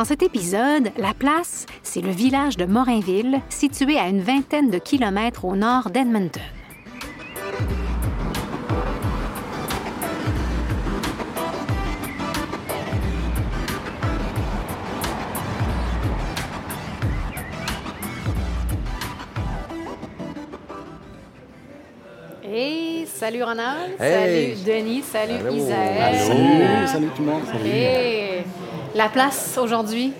Dans cet épisode, la place, c'est le village de Morinville, situé à une vingtaine de kilomètres au nord d'Edmonton. Hey, salut Ronald, Hey. salut Denis, salut Allô. Isaël. Salut, salut tout le monde. Hey. La place aujourd'hui,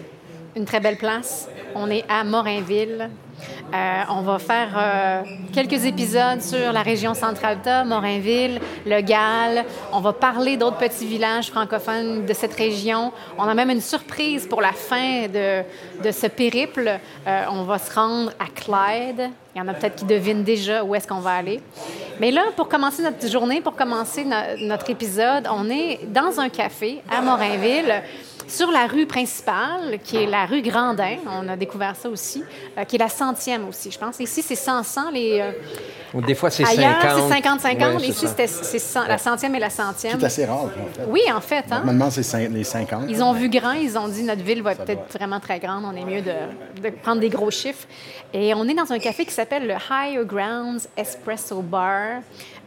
une très belle place. On est à Morinville. Euh, on va faire euh, quelques épisodes sur la région Centre-Alta, Morinville, le Galles. On va parler d'autres petits villages francophones de cette région. On a même une surprise pour la fin de, ce périple. Euh, on va se rendre à Clyde. Il y en a peut-être qui devinent déjà où est-ce qu'on va aller. Mais là, pour commencer notre journée, pour commencer no- notre épisode, on est dans un café à Morinville, sur la rue principale, qui est la rue Grandin. On a découvert ça aussi, euh, qui est la centième aussi, je pense. Ici, c'est 100 100 les... euh, Ou des fois, c'est 50. ailleurs, c'est 50-50. Ouais, c'est Ici, c'est cent- la centième et la centième. C'est assez rare, en fait. Oui, en fait. Hein? Normalement, c'est les 50. Ils ont vu grand, ils ont dit notre ville va être peut-être vraiment très grande, on est mieux de, de prendre des gros chiffres. Et on est dans un café qui s'appelle le Higher Grounds Espresso Bar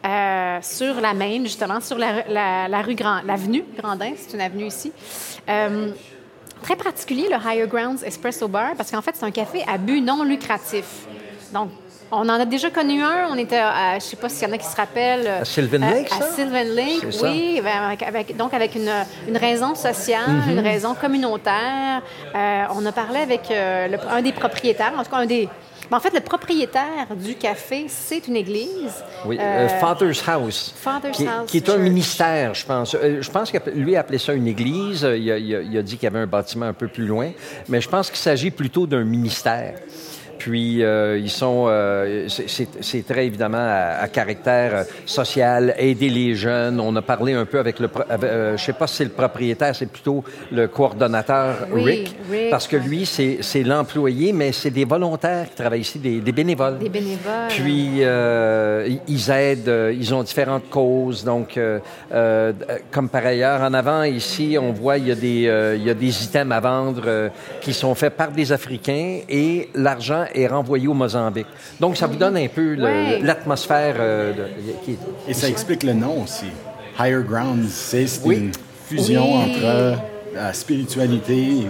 euh, sur la Main, justement, sur la, la- la rue Grand, l'avenue Grandin, c'est une avenue ici. Euh, très particulier, le Higher Grounds Espresso Bar, parce qu'en fait, c'est un café à but non lucratif. Donc, on en a déjà connu un. On était à, je ne sais pas s'il y en a qui se rappellent. À Sylvan Lake, À, ça? Sylvan Lake, C'est oui. ben, avec- avec- donc, avec une, une raison sociale, Mm-hmm. une raison communautaire. Euh, on a parlé avec euh, le- un des propriétaires, en tout cas, un des. Ben, en fait, le propriétaire du café, c'est une église. Oui, Euh, euh, Father's House. Father's qui, House qui est un ministère, je pense. Euh, je pense que lui appelait ça une église. Il a, il a- il a dit qu'il y avait un bâtiment un peu plus loin. Mais je pense qu'il s'agit plutôt d'un ministère. Puis, euh, ils sont. euh, c'est- très évidemment à, à caractère euh, social, aider les jeunes. On a parlé un peu avec le. avec, je sais pas si c'est le propriétaire, c'est plutôt le coordonnateur Oui, Rick, Rick. Parce que lui, c'est l'employé, mais c'est des volontaires qui travaillent ici, des, des bénévoles. Des bénévoles. Puis, euh, ils- aident, ils ont différentes causes. Donc, comme par ailleurs, en avant, ici, on voit, il y a des, euh, il y a des items à vendre euh, qui sont faits par des Africains et l'argent est renvoyé au Mozambique. Donc, ça vous donne un peu l'atmosphère euh, de- qui est... Et ça explique le nom aussi. Higher Grounds, c'est Oui. une fusion Oui. entre euh, la spiritualité et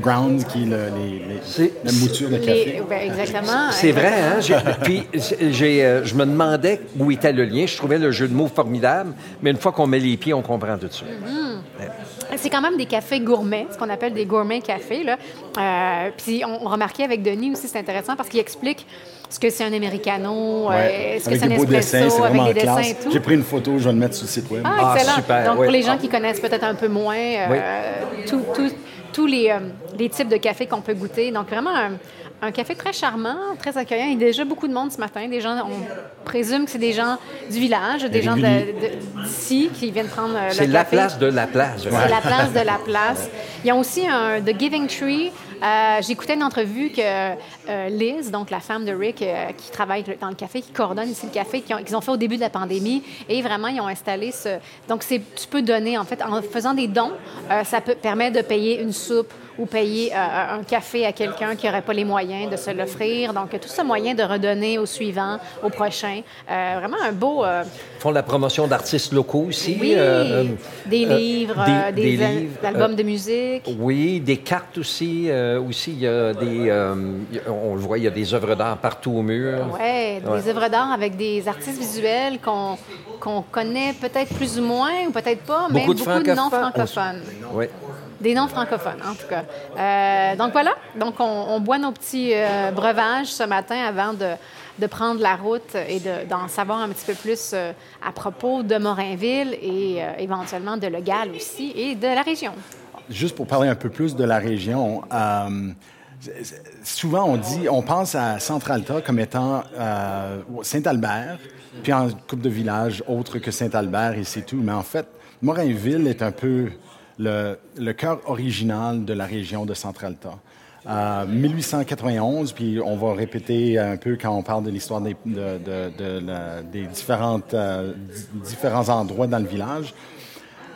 grounds qui est le, les, la mouture de café. Les- ben, exactement. C'est vrai, hein? Puis, j'ai, euh, je me demandais où était le lien. Je trouvais le jeu de mots formidable, mais une fois qu'on met les pieds, on comprend tout de suite. C'est quand même des cafés gourmets, ce qu'on appelle des gourmets cafés. Là. Euh, puis on, on remarquait avec Denis aussi, c'est intéressant parce qu'il explique ce que c'est un americano, Ouais. euh, ce que c'est un dessins, espresso, c'est avec vraiment des dessins classe. et tout. J'ai pris une photo, je vais le mettre sur le site web. Ah, Ah, excellent. super, Donc, oui. pour les gens Ah. qui connaissent peut-être un peu moins euh, tout- tout- tous les, euh, les types de café qu'on peut goûter. Donc, vraiment un, un café très charmant, très accueillant. Il y a déjà beaucoup de monde ce matin. Des gens, on présume que c'est des gens du village, des gens de- réguliers. de- d'ici qui viennent prendre euh, le C'est la café. place de la place. C'est la place de la place. Ils ont aussi un The Giving Tree. Euh, J'écoutais une entrevue que euh, Liz, donc la femme de Rick, euh, qui travaille dans le café, qui coordonne ici le café, qu'ils ont, fait au début de la pandémie, et vraiment ils ont installé ce. Donc tu peux donner en fait en faisant des dons, ça peut permet de payer une soupe ou payer euh, un café à quelqu'un qui n'aurait pas les moyens de se l'offrir. Donc tout ce moyen de redonner au suivant, au prochain. Euh, vraiment un beau. euh, Ils font la promotion d'artistes locaux aussi. oui, euh, euh, des euh, livres, des- euh, des, des livres, albums euh, de musique. Oui, des cartes aussi. euh, aussi, il y a des. euh, on le voit, il y a des œuvres d'art partout au mur. Oui, des œuvres d'art avec des artistes visuels qu'on qu'on connaît peut-être plus ou moins, ou peut-être pas, mais Beaucoup de beaucoup de noms francophones. francophones. Oui. Des noms francophones, en tout cas. Euh, donc voilà, donc on, boit nos petits euh, breuvages ce matin avant de, prendre la route et de- d'en savoir un petit peu plus euh, à propos de Morinville et éventuellement de Le Gall aussi et de la région. Juste pour parler un peu plus de la région, souvent on dit, on pense à Centre-Alta comme étant Saint-Albert, puis en coupe de villages autres que Saint-Albert et c'est tout. Mais en fait, Morinville est un peu le, cœur original de la région de Centre-Alta. Euh, 1891, puis on va répéter un peu quand on parle de l'histoire des, différentes, euh, di- différents endroits dans le village.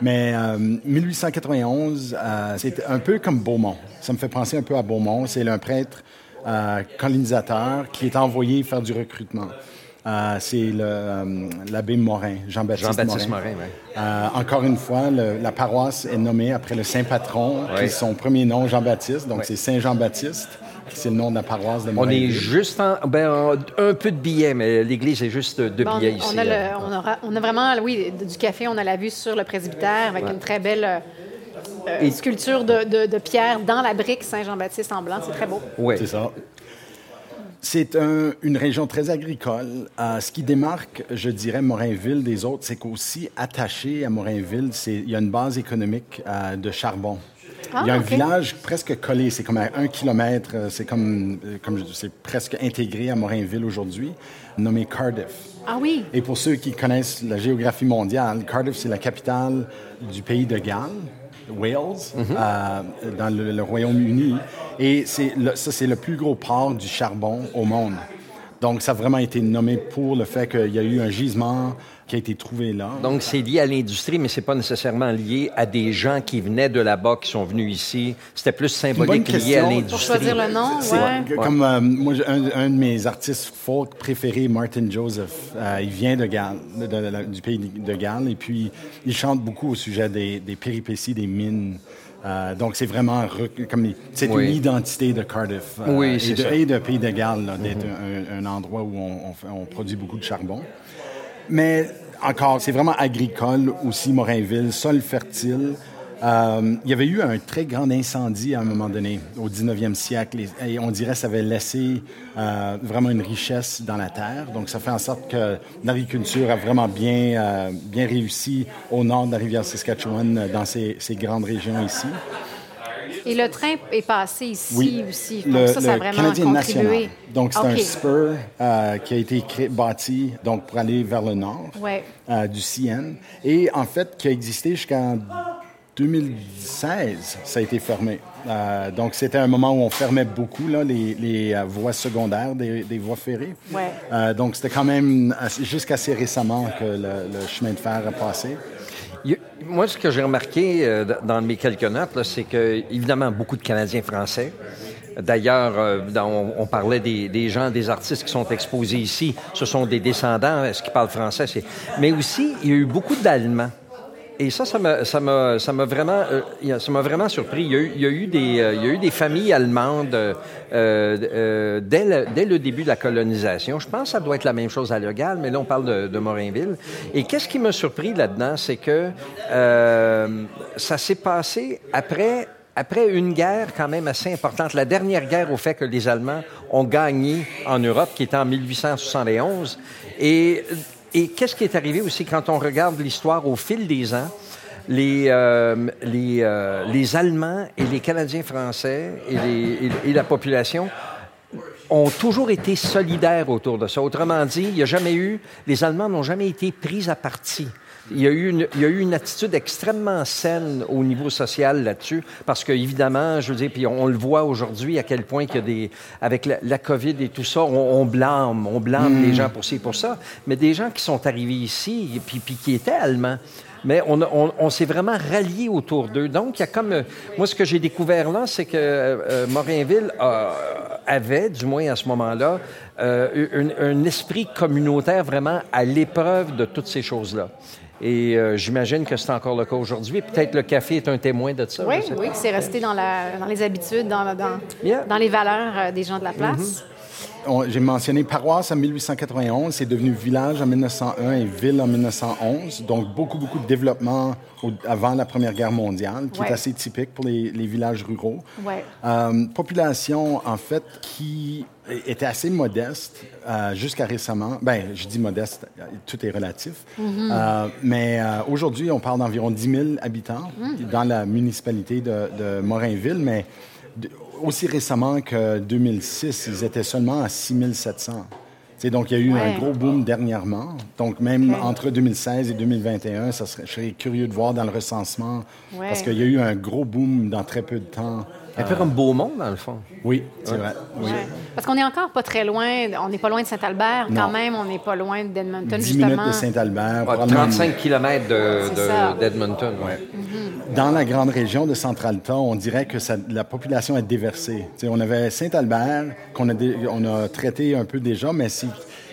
Mais euh, 1891, euh, c'est un peu comme Beaumont. Ça me fait penser un peu à Beaumont. C'est un prêtre euh, colonisateur qui est envoyé faire du recrutement. Euh, c'est euh, l'abbé Morin, Jean-Baptiste Jean-Baptiste Morin. Morin, oui. Euh, encore une fois, le- la paroisse est nommée après le saint patron, qui est son premier nom, Jean-Baptiste. Donc, c'est Saint Jean-Baptiste, qui c'est le nom de la paroisse de On est juste en, ben, en- un peu de billets, mais l'église est juste de Bon, billets on, ici. a le- là. on, aura- on a vraiment, oui, du café, on a la vue sur le presbytère avec une très belle euh, sculpture de, de- de pierre dans la brique Saint-Jean-Baptiste en blanc. C'est très beau. Ouais. C'est ça. C'est un- une région très agricole. Euh, ce qui démarque, je dirais, Morinville des autres, c'est qu'aussi attaché à Morinville, c'est- il y a une base économique euh, de charbon. Ah, il y a un village presque collé, c'est comme à un kilomètre, euh, c'est comme, euh, comme je- c'est presque intégré à Morinville aujourd'hui, nommé Cardiff. Ah oui, Et pour ceux qui connaissent la géographie mondiale, Cardiff, c'est la capitale du pays de Galles, Wales, euh, dans le, Royaume-Uni. Et c'est le- ça, c'est le plus gros port du charbon au monde. Donc, ça a vraiment été nommé pour le fait qu'il y a eu un gisement qui a été trouvé là. Donc, c'est lié à l'industrie, mais c'est pas nécessairement lié à des gens qui venaient de là-bas, qui sont venus ici. C'était plus symbolique lié à l'industrie. pour choisir le nom, ouais. comme euh, moi, un, un de mes artistes folk préférés, Martin Joseph, euh, il vient de Galles, de- de- de- du pays de Galles, et puis il chante beaucoup au sujet des, des péripéties des mines. Euh, donc c'est vraiment comme c'est Oui. une identité de Cardiff euh, Oui, et, c'est de, ça. et de pays de Galles d'être un, un endroit où on, on fait- on produit beaucoup de charbon. Mais encore, c'est vraiment agricole aussi, Morinville, sol fertile. Euh, il y avait eu un très grand incendie à un moment donné, au 19e siècle, et, on dirait que ça avait laissé euh, vraiment une richesse dans la terre. Donc, ça fait en sorte que l'agriculture a vraiment bien, euh, bien réussi au nord de la rivière Saskatchewan, euh, dans ces, ces grandes régions ici. Et le train est passé ici Oui, aussi. le, Donc ça, ça a le vraiment Canadien contribué. national. Donc, c'est un spur euh, qui a été créé, bâti donc, pour aller vers le nord Ouais. euh, du CN et en fait qui a existé jusqu'en 2016. Ça a été fermé. Euh, donc, c'était un moment où on fermait beaucoup là, les, les, voies secondaires des, des voies ferrées. Ouais. Donc, c'était quand même assez- jusqu'assez récemment que le, le chemin de fer a passé. Moi, ce que j'ai remarqué euh, dans mes quelques notes, c'est que, évidemment, beaucoup de Canadiens français. D'ailleurs, euh, on, parlait des, gens, des artistes qui sont exposés ici. Ce sont des descendants. Est-ce qu'ils parlent français? Mais aussi, il y a eu beaucoup d'Allemands. Et ça, ça m'a, ça m'a, ça m'a vraiment, euh, ça m'a vraiment surpris. Il y a eu, il y a eu des, euh, il y a eu des familles allemandes euh, euh, dès, le, dès le début de la colonisation. Je pense que ça doit être la même chose à Le Gall, mais là on parle de, de Morinville. Et qu'est-ce qui m'a surpris là-dedans, c'est que ça s'est passé après. Après une guerre quand même assez importante, la dernière guerre au fait que les Allemands ont gagné en Europe, qui était en 1871, et et qu'est-ce qui est arrivé aussi quand on regarde l'histoire au fil des ans? Les, euh, euh, Allemands et les Canadiens français et- et la population ont toujours été solidaires autour de ça. Autrement dit, il n'y a jamais eu, les Allemands n'ont jamais été pris à partie. Il y, a eu une, il y a eu une attitude extrêmement saine au niveau social là-dessus, parce que évidemment, je veux dire, puis on, le voit aujourd'hui à quel point qu'il y a des, avec la, la COVID et tout ça, on, on blâme, on blâme les gens pour ci et pour ça, mais des gens qui sont arrivés ici puis, puis qui étaient allemands. Mais on, a- on, on s'est vraiment ralliés autour d'eux. Donc, il y a comme... euh, Moi, ce que j'ai découvert là, c'est que euh, euh, Morinville a- avait, du moins à ce moment-là, euh, un, esprit communautaire vraiment à l'épreuve de toutes ces choses-là. Et euh, j'imagine que c'est encore le cas aujourd'hui. Peut-être le café est un témoin de ça. Oui, oui, c'est resté dans, la, dans les habitudes, dans, dans, Mm-hmm. Yeah. dans les valeurs euh, des gens de la place. On- J'ai mentionné paroisse en 1891, c'est devenu village en 1901 et ville en 1911. Donc, beaucoup, beaucoup de développement au- avant la Première Guerre mondiale, qui Ouais. est assez typique pour les, les villages ruraux. Ouais. Euh, population, en fait, qui était assez modeste euh, jusqu'à récemment. Ben, je dis modeste, tout est relatif. Euh, mais euh, aujourd'hui, on parle d'environ 10 000 habitants dans la municipalité de, de Morinville, mais de- aussi récemment que 2006, ils étaient seulement à 6 700. C'est donc, il y a eu Ouais. un gros boom dernièrement. Donc, même entre 2016 et 2021, ça serait, je serais curieux de voir dans le recensement, Ouais. parce qu'il y a eu un gros boom dans très peu de temps Un peu comme Beaumont, dans le fond. Oui, c'est vrai. Oui. Ouais. Parce qu'on n'est encore pas très loin, on n'est pas loin de Saint-Albert, quand même, on n'est pas loin d'Edmonton, 10 justement. minutes de Saint-Albert. Ouais, probablement 35 km d'Edmonton. ouais. Dans la grande région de Centralta, on dirait que ça- la population est déversée. On avait Saint-Albert, qu'on a, dé- on a traité un peu déjà, mais c'est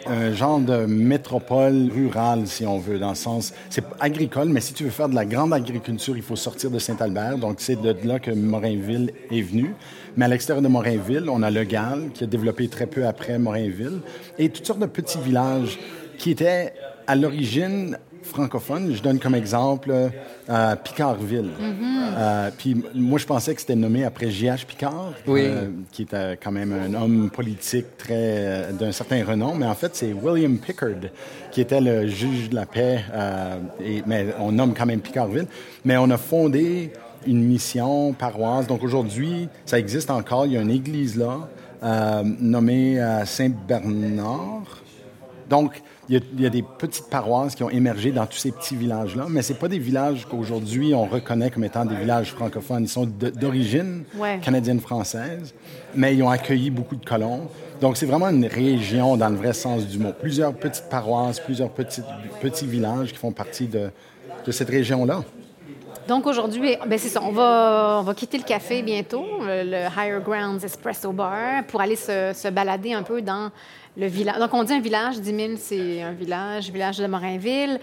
un genre de métropole rurale, si on veut, dans le sens... C'est agricole, mais si tu veux faire de la grande agriculture, il faut sortir de Saint-Albert. Donc, c'est de là que Morinville est venu. Mais à l'extérieur de Morinville, on a Le Gall, qui a développé très peu après Morinville, et toutes sortes de petits villages qui étaient à l'origine francophones. Je donne comme exemple euh, Picardville. Euh, puis moi, je pensais que c'était nommé après J.H. Picard, Oui. euh, qui était quand même un homme politique très d'un certain renom. Mais en fait, c'est William Pickard, qui était le juge de la paix. et, mais on nomme quand même Picardville. Mais on a fondé une mission paroisse. Donc aujourd'hui, ça existe encore. Il y a une église là, nommée euh, Saint-Bernard. Donc, il y, a, il y a des petites paroisses qui ont émergé dans tous ces petits villages-là, mais ce pas des villages qu'aujourd'hui on reconnaît comme étant des villages francophones. Ils sont d'origine Ouais. canadienne-française, mais ils ont accueilli beaucoup de colons. Donc, c'est vraiment une région dans le vrai sens du mot. Plusieurs petites paroisses, plusieurs petits, petits villages qui font partie de, de cette région-là. Donc aujourd'hui, ben c'est ça, on va, on va quitter le café bientôt, le, le Higher Grounds Espresso Bar, pour aller se, se balader un peu dans Donc on dit un village, 10 000 c'est un village, village de Morinville.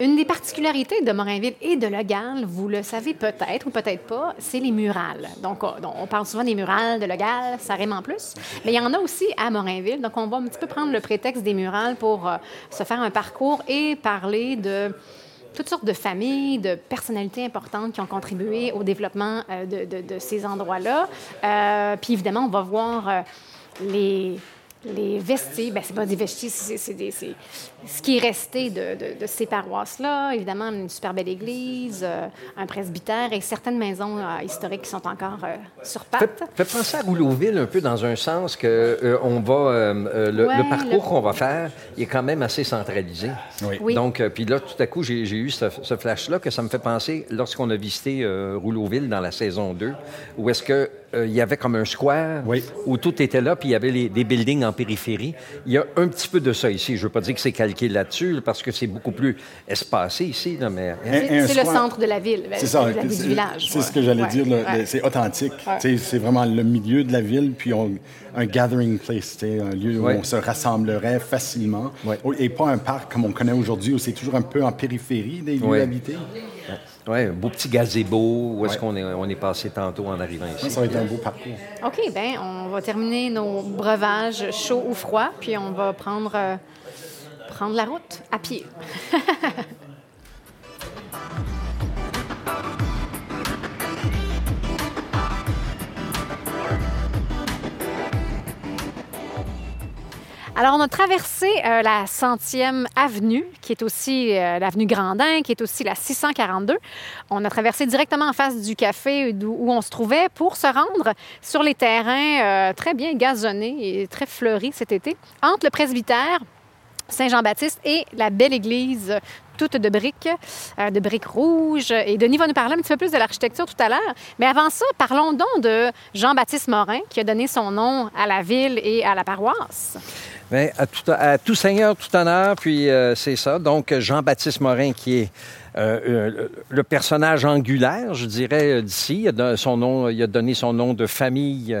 Une des particularités de Morinville et de Le Gall, vous le savez peut-être ou peut-être pas, c'est les murales. Donc, on, parle souvent des murales de Le Gall, ça rime en plus. Mais il y en a aussi à Morinville. Donc, on va un petit peu prendre le prétexte des murales pour euh, se faire un parcours et parler de toutes sortes de familles, de personnalités importantes qui ont contribué au développement euh, de, ces endroits-là. Euh, puis évidemment, on va voir les, les vestiges. Bien, c'est pas des vestiges, c'est, des- ce qui est resté de, de- de ces paroisses-là. Évidemment, une super belle église, euh, un presbytère et certaines maisons euh, historiques qui sont encore euh, sur Fait, pattes. fait penser à Rouleauville un peu dans un sens que euh, on va euh, euh, le, Ouais, le parcours le- qu'on va faire, est quand même assez centralisé. Oui. Oui. Donc, euh, puis là, tout à coup, j'ai eu ce, ce flash-là que ça me fait penser lorsqu'on a visité euh, Rouleauville dans la saison 2, où est-ce que euh, il y avait comme un square Oui. où tout était là, puis il y avait les- des buildings en périphérie. Il y a un petit peu de ça ici. Je veux pas dire que c'est calqué là-dessus, parce que c'est beaucoup plus espacé ici, là, mais... Un- C'est, le centre de la ville, C'est ça. la ville c'est- du village. C'est ouais. ce que j'allais Ouais, dire. là, ouais. C'est authentique. C'est vraiment le milieu de la ville, puis on- un gathering place, un lieu où on se rassemblerait facilement. Ouais. Et pas un parc comme on connaît aujourd'hui, où c'est toujours un peu en périphérie des lieux Ouais. habités. Oui, un beau petit gazebo, où est-ce Ouais. qu'on est, on est passé tantôt en arrivant ici. ça va être un beau parcours. OK, bien, on va terminer nos breuvages chauds ou froids, puis on va prendre, euh, prendre la route à pied. Alors, on a traversé euh, la centième avenue, qui est aussi euh, l'avenue Grandin, qui est aussi la 642. On a traversé directement en face du café où on se trouvait pour se rendre sur les terrains euh, très bien gazonnés et très fleuris cet été, entre le presbytère Saint-Jean-Baptiste et la belle église toute de briques, euh, de briques rouges. Et Denis va nous parler un petit peu plus de l'architecture tout à l'heure. Mais avant ça, parlons donc de Jean-Baptiste Morin, qui a donné son nom à la ville et à la paroisse. Bien, à, tout, tout seigneur, tout honneur, puis euh, c'est ça. Donc, Jean-Baptiste Morin, qui est euh, le personnage angulaire, je dirais, d'ici. Il, a donné son nom de famille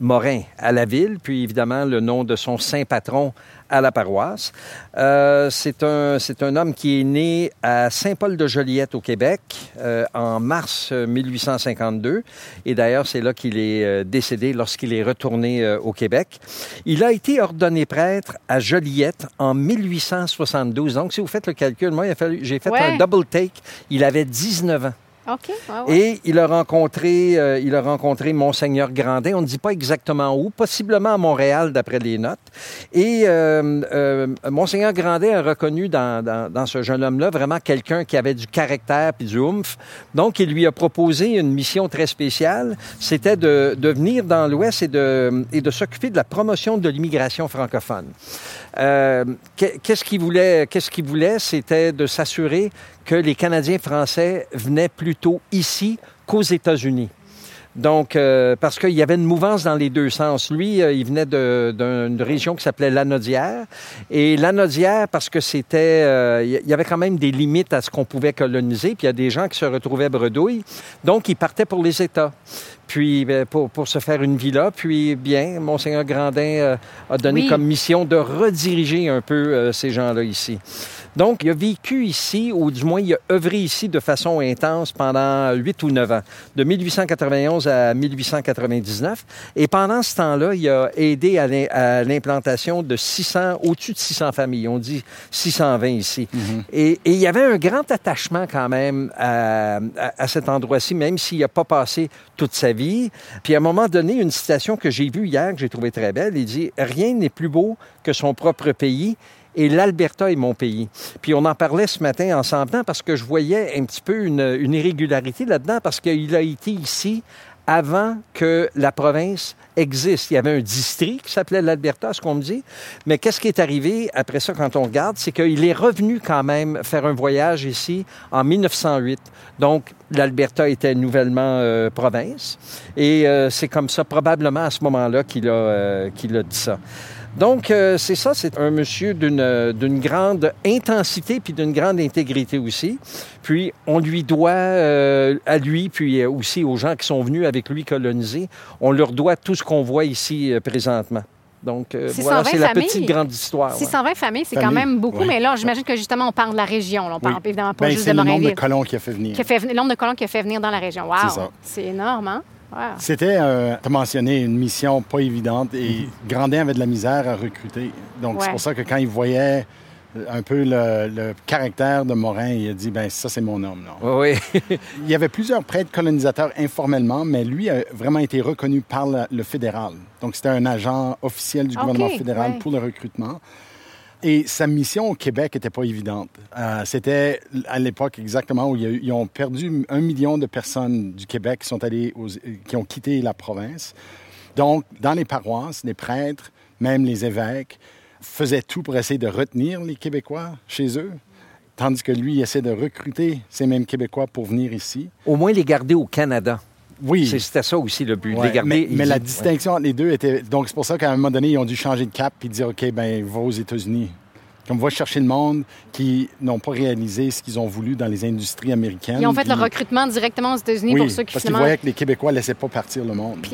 Morin à la ville, puis évidemment le nom de son saint patron à la paroisse. Euh, c'est un, un homme qui est né à Saint-Paul-de-Joliette au Québec euh, en mars euh, 1852. Et d'ailleurs, c'est là qu'il est euh, décédé lorsqu'il est retourné euh, au Québec. Il a été ordonné prêtre à Joliette en 1872. Donc, si vous faites le calcul, moi, j'ai fait Ouais. un double take. Il avait 19 ans. OK. ouais, ouais. Et il a rencontré, euh, il a rencontré Monseigneur Grandin. On ne dit pas exactement où, possiblement à Montréal, d'après les notes. Et euh, euh, Monseigneur Grandin a reconnu dans, dans, dans ce jeune homme-là vraiment quelqu'un qui avait du caractère puis du oomph. Donc, il lui a proposé une mission très spéciale. C'était de, de venir dans l'Ouest et de, et de s'occuper de la promotion de l'immigration francophone. Euh, qu'est- qu'est-ce qu'il voulait? Qu'est-ce qu'il voulait? C'était de s'assurer que les Canadiens français venaient plutôt ici qu'aux États-Unis. Donc, euh, parce qu'il y avait une mouvance dans les deux sens. Lui, euh, il venait d'une région qui s'appelait Lanaudière. Et Lanaudière, parce que c'était... Il y avait quand même des limites à ce qu'on pouvait coloniser, puis il y a des gens qui se retrouvaient bredouilles. Donc, ils partaient pour les États puis ben, pour, pour, se faire une villa. Puis bien, Monseigneur Grandin a donné comme mission de rediriger un peu ces gens-là ici. Donc, il a vécu ici, ou du moins, il a œuvré ici de façon intense pendant huit ou neuf ans, de 1891 à 1899. Et pendant ce temps-là, il a aidé à l'implantation de 600, au-dessus de 600 familles. On dit 620 ici. Mm-hmm. et, il y avait un grand attachement quand même à, à, cet endroit-ci, même s'il n'a pas passé toute sa vie. Puis à un moment donné, une citation que j'ai vue hier, que j'ai trouvée très belle, il dit « Rien n'est plus beau que son propre pays et l'Alberta est mon pays. Puis on en parlait ce matin ensemble parce que je voyais un petit peu une, une irrégularité là-dedans parce qu'il a été ici avant que la province existe. Il y avait un district qui s'appelait l'Alberta, ce qu'on me dit. Mais qu'est-ce qui est arrivé après ça quand on regarde, c'est qu'il est revenu quand même faire un voyage ici en 1908. Donc l'Alberta était nouvellement euh, province et euh, c'est comme ça probablement à ce moment-là qu'il a euh, qu'il a dit ça. Donc, euh, c'est ça, c'est un monsieur d'une grande intensité puis d'une grande intégrité aussi. Puis, on lui doit, euh, à lui, puis aussi aux gens qui sont venus avec lui coloniser, on leur doit tout ce qu'on voit ici euh, présentement. Donc, voilà, c'est la petite grande histoire. 620 familles, c'est quand même beaucoup, mais là, j'imagine que justement, on parle de la région. On parle évidemment pas ben, juste de Morinville. C'est le nombre de colons qui a fait venir. Le nombre de colons qui a fait venir dans la région. Wow! C'est énorme, hein? C'était, euh, tu as mentionné, une mission pas évidente et mhm. Grandin avait de la misère à recruter. Donc, c'est pour ça que quand il voyait euh, un peu le, caractère de Morin, il a dit, ben ça, c'est mon homme. Oui. il y avait plusieurs prêtres colonisateurs informellement, mais lui a vraiment été reconnu par le, fédéral. Donc, c'était un agent officiel du gouvernement fédéral pour le recrutement. Et sa mission au Québec n'était pas évidente. Euh, c'était à l'époque exactement où ils ont perdu un million de personnes du Québec qui sont allés qui ont quitté la province. Donc, dans les paroisses, les prêtres, même les évêques, faisaient tout pour essayer de retenir les Québécois chez eux. Tandis que lui, il de recruter ces mêmes Québécois pour venir ici. Au moins les garder au Canada. Oui. C'était ça aussi le but, les garder. Mais, la distinction entre les deux était. Donc, c'est pour ça qu'à un moment donné, ils ont dû changer de cap et dire OK, ben va aux États-Unis. Comme va chercher le monde qui n'ont pas réalisé ce qu'ils ont voulu dans les industries américaines. Ils ont fait le recrutement directement aux États-Unis pour ceux qui parce qu'ils voyaient que les Québécois ne laissaient pas partir le monde.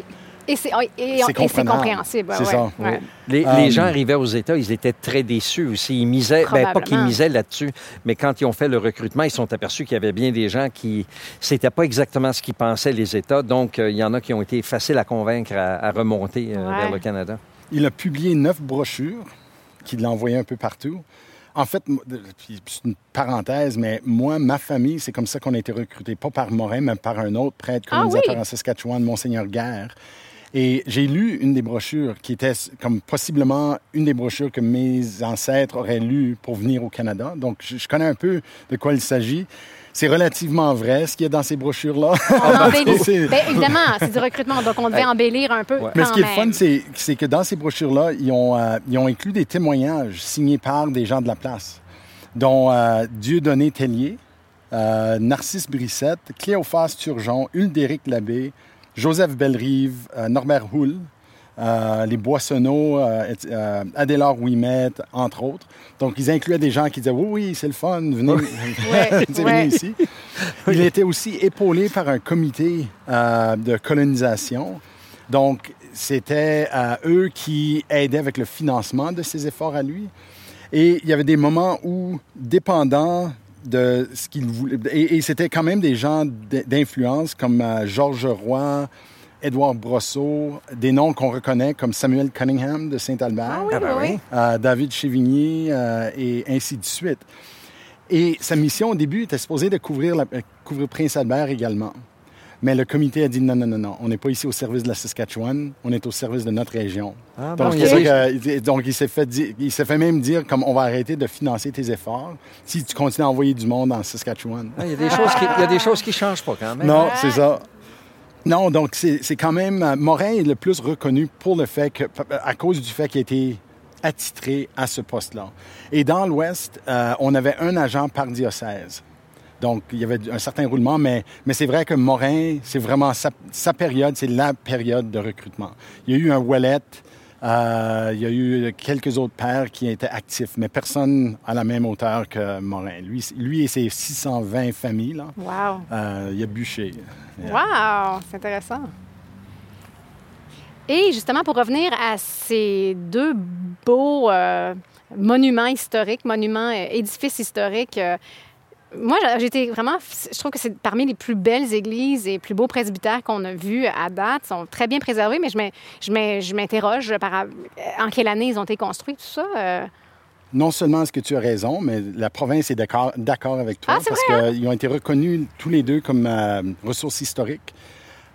Et c'est compréhensible. C'est ça. Les, les, gens arrivaient aux États, ils étaient très déçus aussi. Ils misaient, ben, pas qu'ils misaient là-dessus, mais quand ils ont fait le recrutement, ils sont aperçus qu'il y avait bien des gens qui, c'était pas exactement ce qu'ils pensaient les États. Donc, euh, il y en a qui ont été faciles à convaincre à, remonter euh, vers le Canada. Il a publié neuf brochures qu'il l'a envoyé un peu partout. En fait, c'est une parenthèse, mais moi, ma famille, c'est comme ça qu'on a été recruté, pas par Morin, mais par un autre prêtre ah colonisateur en Saskatchewan, Monseigneur Guerre. Et j'ai lu une des brochures qui était comme possiblement une des brochures que mes ancêtres auraient lues pour venir au Canada. Donc, je connais un peu de quoi il s'agit. C'est relativement vrai ce qu'il y a dans ces brochures-là. Ben, évidemment, c'est du recrutement, donc on devait embellir un peu. Mais ce qui est fun, c'est que dans ces brochures-là, ils ont, euh, ils ont inclus des témoignages signés par des gens de la place, dont euh, Dieudonné Tellier, euh, Narcisse Brissette, Cléophas Turgeon, Uldéric Labbé, Joseph Bellerive, Norbert Hull, euh, les Boissonneaux, euh, euh, Adélard Ouimet, entre autres. Donc, ils incluaient des gens qui disaient Oui, oui, c'est le fun, venez, venez ici. Il était aussi épaulé par un comité de colonisation. Donc, c'était eux qui aidaient avec le financement de ses efforts à lui. Et il y avait des moments où, dépendant de ce qu'il voulait, et, et c'était quand même des gens d'influence comme Georges Roy, Édouard Brosseau, des noms qu'on reconnaît comme Samuel Cunningham de Saint-Albert, ah ah ben euh, David Chevigny euh, et ainsi de suite. Et sa mission au début était supposée de couvrir, la, euh, couvrir Prince Albert également. Mais le comité a dit non, non, non, non, on n'est pas ici au service de la Saskatchewan, on est au service de notre région. Ah, donc, il s'est fait, il s'est fait même dire comme on va arrêter de financer tes efforts si tu continues à envoyer du monde en Saskatchewan. il, y a des choses qui, il y a des choses qui changent pas quand même. Non, c'est ça. Non, donc c'est quand même... Euh, Morin est le plus reconnu pour le fait que... à cause du fait qu'il a été attitré à ce poste-là. Et dans l'Ouest, euh, on avait un agent par diocèse. Donc, il y avait un certain roulement, mais, mais c'est vrai que Morin, c'est vraiment sa, sa période, c'est la période de recrutement. Il y a eu un Wallet, euh, il y a eu quelques autres pères qui étaient actifs, mais personne à la même hauteur que Morin. Lui, lui et ses 620 familles, là, Wow! euh, il a bûché. Wow! C'est intéressant. Et justement, pour revenir à ces deux beaux euh, monuments historiques, monuments, édifices historiques, moi, été vraiment. Je trouve que c'est parmi les plus belles églises et plus beaux presbytères qu'on a vus à date. Ils sont très bien préservés, mais je m'in- je m'in- je m'interroge par en quelle année ils ont été construits, tout ça. euh? Non seulement est-ce que tu as raison, mais la province est d'accord avec toi Ah, parce vrai, qu'ils ont été reconnus tous les deux comme euh, ressources historiques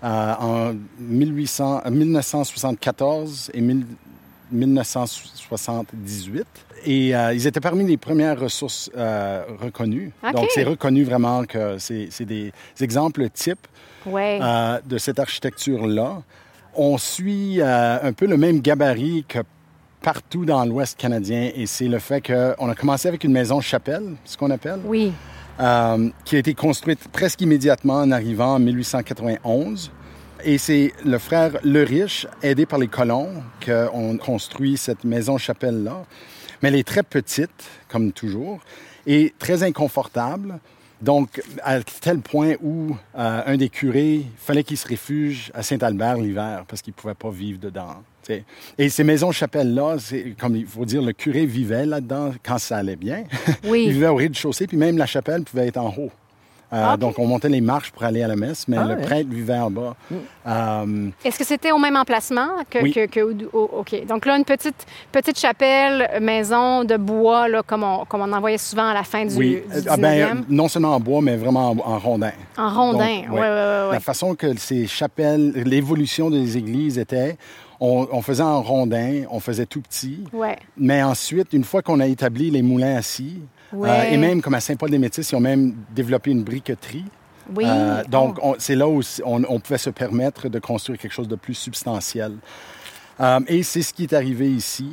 euh, en 1800, euh, 1974 et 1000 1978. Et euh, ils étaient parmi les premières ressources euh, reconnues. Donc, c'est reconnu vraiment que c'est c'est des exemples types Ouais. euh, de cette architecture-là. On suit un peu le même gabarit que partout dans l'Ouest canadien, et c'est le fait qu'on a commencé avec une maison chapelle, ce qu'on appelle, oui. qui a été construite presque immédiatement en arrivant en 1891. Et c'est le frère Le Riche, aidé par les colons, qu'on construit cette maison chapelle-là. Mais elle est très petite, comme toujours, et très inconfortable. Donc, à tel point où euh, un des curés fallait qu'il se réfugie à Saint-Albert l'hiver parce qu'il ne pouvait pas vivre dedans. t'sais. Et ces maisons chapelles-là, c'est comme il faut dire, le curé vivait là-dedans quand ça allait bien. Oui. il vivait au rez-de-chaussée, puis même la chapelle pouvait être en haut. Euh. Donc, on montait les marches pour aller à la messe, mais Ah, le ouais. prêtre vivait en bas. Euh, Est-ce que c'était au même emplacement que, Oui. que, que- oh, OK. Donc là, une petite, petite chapelle, maison de bois, là, comme, on, comme on en voyait souvent à la fin du, oui, du 19e. Ah, ben, non seulement en bois, mais vraiment en, en rondin. en rondin. Oui, oui, ouais. oui. La façon que ces chapelles, l'évolution des églises était, on, on faisait en rondin, on faisait tout petit. Ouais. Mais ensuite, une fois qu'on a établi les moulins assis, Ouais. euh, et même comme à Saint-Paul-des-Métis, ils ont même développé une briqueterie. Oui. Euh, donc, Oh. c'est là où on, on pouvait se permettre de construire quelque chose de plus substantiel. Euh, et c'est ce qui est arrivé ici.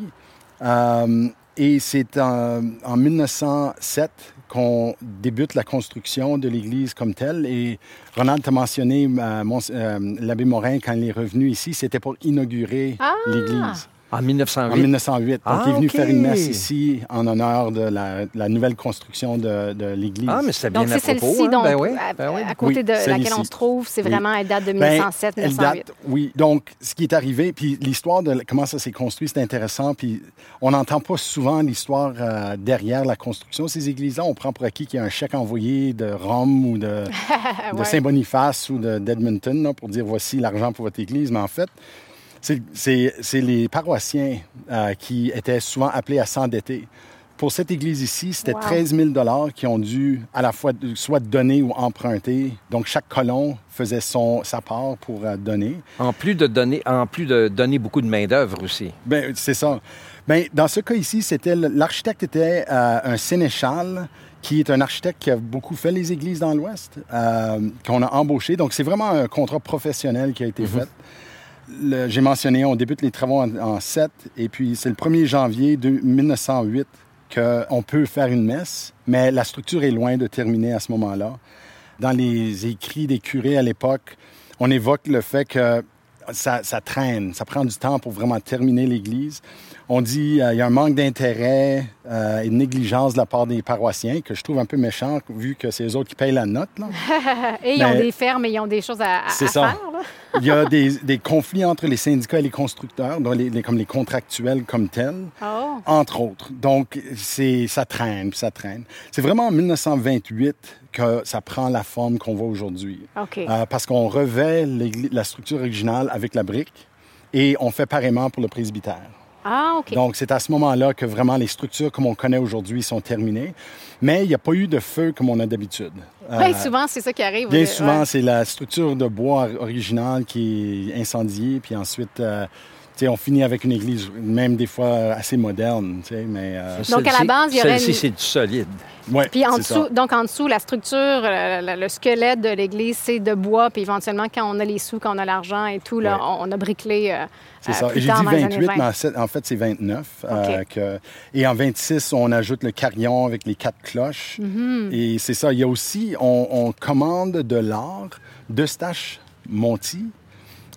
Et c'est en, en 1907 qu'on débute la construction de l'église comme telle. Et Ronald t'a mentionné euh, euh, l'abbé Morin quand il est revenu ici, c'était pour inaugurer Ah! l'église. En 1908. En 1908. Donc, Ah, il est venu ok. faire une messe ici en honneur de la, la nouvelle construction de, de l'église. Ah, mais c'est bien Donc, à c'est propos. celle-ci, hein? donc, Ben oui, à, ben oui. à côté Oui, de laquelle on se trouve, c'est Oui. vraiment, elle date de Ben, 1907, elle 1908. date- oui. Donc, ce qui est arrivé, puis l'histoire de comment ça s'est construit, c'est intéressant. Puis on n'entend pas souvent l'histoire euh, derrière la construction de ces églises-là. On prend pour acquis qu'il y a un chèque envoyé de Rome ou de, de. Saint-Boniface ou de- d'Edmonton pour dire voici l'argent pour votre église. Mais en fait, c'est- les paroissiens euh, qui étaient souvent appelés à s'endetter. Pour cette église ici, c'était Wow. 13 000 qui ont dû à la fois soit donner ou emprunter. Donc, chaque colon faisait son, sa part pour euh, donner. En plus de donner, en plus de donner beaucoup de main d'œuvre aussi. Ben, c'est ça. Ben, dans ce cas ici, c'était l'architecte était euh, un sénéchal qui est un architecte qui a beaucoup fait les églises dans l'Ouest, euh, qu'on a embauché. Donc, c'est vraiment un contrat professionnel qui a été fait. J'ai mentionné, on débute les travaux en, en 7, et puis c'est le 1er janvier de 1908 qu'on peut faire une messe, mais la structure est loin de terminer à ce moment-là. Dans les écrits des curés à l'époque, on évoque le fait que ça traîne, ça prend du temps pour vraiment terminer l'Église. On dit qu'il y a un manque d'intérêt euh, et de négligence de la part des paroissiens, que je trouve un peu méchant, vu que c'est eux autres qui payent la note. Là. Et ils ont des fermes et ils ont des choses à, à- C'est à ça. faire. là. Il y a des, des conflits entre les syndicats et les constructeurs, donc les, les- comme les contractuels comme tels, Oh. entre autres. Donc, c'est, ça traîne, ça traîne. C'est vraiment en 1928 que ça prend la forme qu'on voit aujourd'hui. Euh, parce qu'on revêt la structure originale avec la brique et on fait pareillement pour le presbytère. Ah, OK. Donc, c'est à ce moment-là que vraiment les structures comme on connaît aujourd'hui sont terminées. Mais il n'y a pas eu de feu comme on a d'habitude. Euh, Bien souvent, c'est ça qui arrive. Bien Ouais. souvent, c'est la structure de bois originale qui est incendiée, puis ensuite, euh, on finit avec une église, même des fois assez moderne, mais... euh, Donc, à la Celle-ci- base, il y aurait Celle-ci, une- c'est du solide. ouais, Puis en dessous, ça. donc en dessous, la structure, euh, le, le squelette de l'église, c'est de bois. Puis éventuellement, quand on a les sous, quand on a l'argent et tout, là, Ouais. on, a bricolé euh, C'est euh, ça. J'ai dit dans les années 28, 20. mais en fait- c'est 29. euh, OK. que- et en 26, on ajoute le carillon avec les quatre cloches. Mm-hmm. Et c'est ça. Il y a aussi, on, on commande de l'art d'Eustache Monti,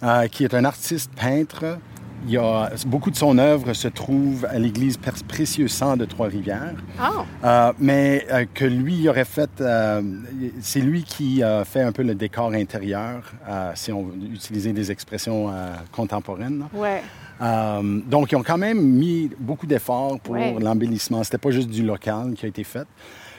euh, qui est un artiste peintre. Il y a, beaucoup de son œuvre se trouve à l'église Précieux Sang de Trois-Rivières. Ah, Euh, mais euh, que lui aurait fait, euh, c'est lui qui a fait un peu le décor intérieur, si on veut utiliser des expressions contemporaines. ouais. Donc, ils ont quand même mis beaucoup d'efforts pour Ouais. l'embellissement. C'était pas juste du local qui a été fait.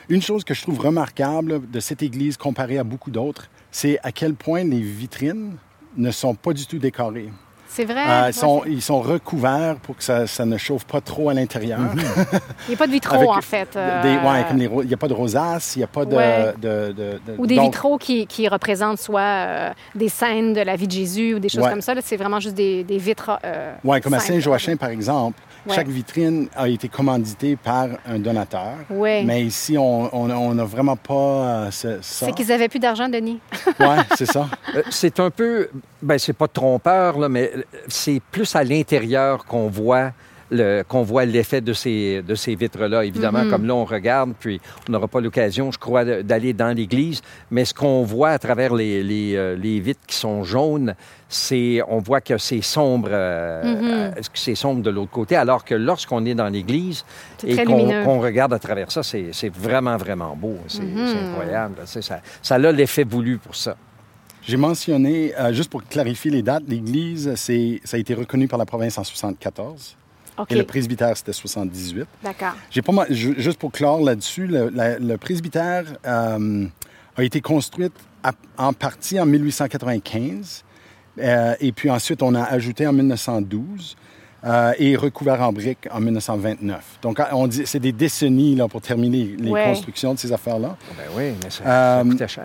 Une chose que je trouve remarquable de cette église comparée à beaucoup d'autres, c'est à quel point les vitrines ne sont pas du tout décorées. C'est vrai. Euh, Ouais, ils, sont, c'est- ils sont recouverts pour que ça, ça ne chauffe pas trop à l'intérieur. Il n'y a pas de vitraux, Avec en fait. euh, Des- ouais, comme les il n'y a pas de rosace, il n'y a pas de... Ouais. de- de- de- Ou des donc, vitraux qui, qui représentent soit euh, des scènes de la vie de Jésus ou des choses Ouais. comme ça. C'est vraiment juste des, des vitres. euh, Ouais, comme à. Saint-Joachim, par exemple, Ouais. chaque vitrine a été commanditée par un donateur. Ouais. Mais ici, on n'a vraiment pas euh, ce- ça. C'est qu'ils n'avaient plus d'argent, Denis. Ouais, c'est ça. Euh, C'est un peu, ben c'est pas trompeur, là, mais c'est plus à l'intérieur qu'on voit le- qu'on voit l'effet de ces, de ces vitres-là. Évidemment, Mm-hmm. comme là, on regarde, puis on n'aura pas l'occasion, je crois, d'aller dans l'église, mais ce qu'on voit à travers les, les, euh, les vitres qui sont jaunes, c'est, on voit que c'est sombre, euh, Mm-hmm. euh, que c'est sombre de l'autre côté, alors que lorsqu'on est dans l'église C'est et qu'on regarde à travers ça, c'est c'est vraiment, vraiment beau. C'est Mm-hmm. c'est incroyable. C'est Ça, ça a l'effet voulu pour ça. J'ai mentionné, euh, juste pour clarifier les dates, l'Église, c'est- ça a été reconnu par la province en 74 Et le presbytère, c'était 78. D'accord. J'ai pas juste pour clore là-dessus, le, la- le presbytère euh, a été construit à- en partie en 1895 euh, et puis ensuite on a ajouté en 1912 euh, et recouvert en briques en 1929. Donc on dit c'est des décennies là pour terminer les Ouais. constructions de ces affaires-là. Ben oui, mais ça, Euh, ça coûtait cher.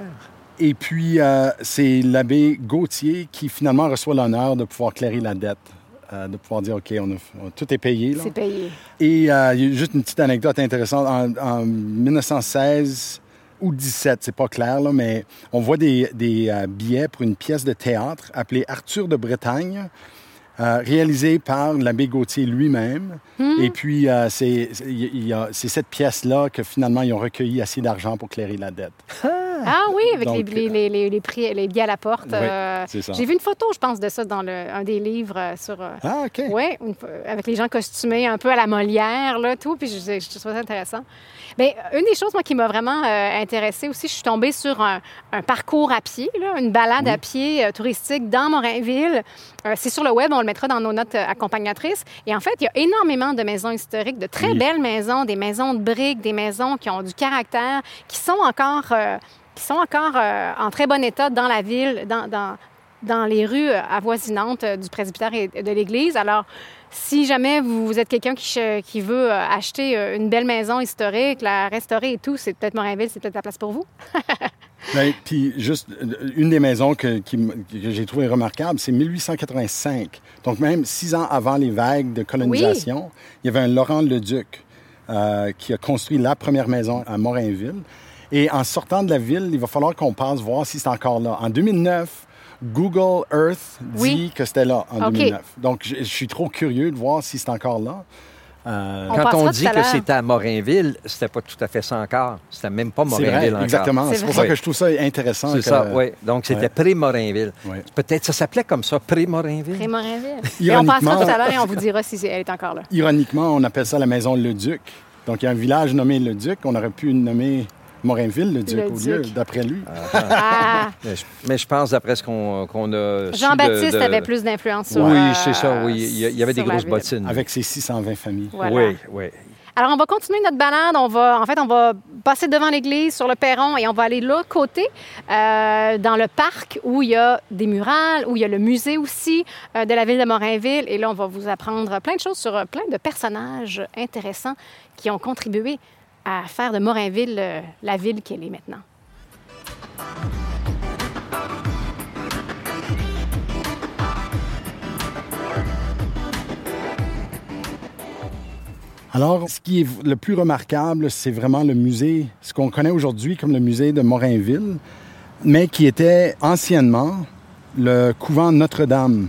Et puis euh, c'est l'abbé Gauthier qui finalement reçoit l'honneur de pouvoir clairer la dette. Euh, de pouvoir dire, OK, on a, on- tout est payé. C'est payé. Et euh, juste une petite anecdote intéressante. En, en 1916 ou 17, c'est pas clair, là, mais on voit des, des, euh, billets pour une pièce de théâtre appelée Arthur de Bretagne, euh, réalisée par l'abbé Gauthier lui-même. Et puis, euh, c'est cette pièce-là que finalement, ils ont recueilli assez d'argent pour clairer la dette. Ah oui, avec Donc, les, les, les, les, prix, les billets à la porte. Oui, euh. J'ai vu une photo, je pense, de ça dans le, un des livres euh, sur. euh, Ah, OK. Oui, avec les gens costumés un peu à la Molière, là, tout. Puis je, je trouve ça intéressant. Bien, une des choses, moi, qui m'a vraiment euh, intéressée aussi, je suis tombée sur un, un parcours à pied, là, une balade à pied euh, touristique dans Morinville. Euh, c'est sur le web, on le mettra dans nos notes euh, accompagnatrices. Et en fait, il y a énormément de maisons historiques, de très Oui. belles maisons, des maisons de briques, des maisons qui ont du caractère, qui sont encore, euh, qui sont encore euh, en très bon état dans la ville, dans, dans, dans les rues euh, avoisinantes euh, du presbytère et de l'église. Alors, si jamais vous, êtes quelqu'un qui, qui veut acheter une belle maison historique, la restaurer et tout, c'est peut-être Morinville, c'est peut-être la place pour vous. Ben, puis juste une des maisons que, qui que j'ai trouvé remarquable, c'est 1885. Donc même six ans avant les vagues de colonisation, il y avait un Laurent Leduc euh, qui a construit la première maison à Morinville. Et en sortant de la ville, il va falloir qu'on passe voir si c'est encore là. En 2009, Google Earth dit Oui. que c'était là en OK. 2009. Donc je, je suis trop curieux de voir si c'est encore là. Euh, On Quand on dit que c'était à Morinville, c'était pas tout à fait ça encore. C'était même pas c'est Morinville vrai, encore. exactement. C'est pour ça que je trouve ça intéressant. C'est que- ça, oui. Donc, c'était Ouais. pré-Morinville. Ouais. Peut-être ça s'appelait comme ça, pré-Morinville. Près Morinville. Et on passera Ironiquement- tout à l'heure et on vous dira si c'est- elle est encore là. Ironiquement, on appelle ça la maison Le Duc. Donc, il y a un village nommé Le Duc. On aurait pu nommer Morinville Le Duc Le au lieu, Duc. d'après lui. Ah, Mais je, mais je pense, d'après ce qu'on a Jean-Baptiste de- avait plus d'influence sur Oui, euh, c'est ça, oui. Il y avait des grosses bottines. Avec ses 620 familles. Voilà. Oui, oui. Alors, on va continuer notre balade. On va, en fait, on va passer devant l'église, sur le perron, et on va aller de l'autre côté, euh, dans le parc, où il y a des murales, où il y a le musée aussi euh, de la ville de Morinville. Et là, on va vous apprendre plein de choses sur plein de personnages intéressants qui ont contribué à faire de Morinville euh, la ville qu'elle est maintenant. Alors, ce qui est le plus remarquable, c'est vraiment le musée, ce qu'on connaît aujourd'hui comme le musée de Morinville, mais qui était anciennement le couvent Notre-Dame.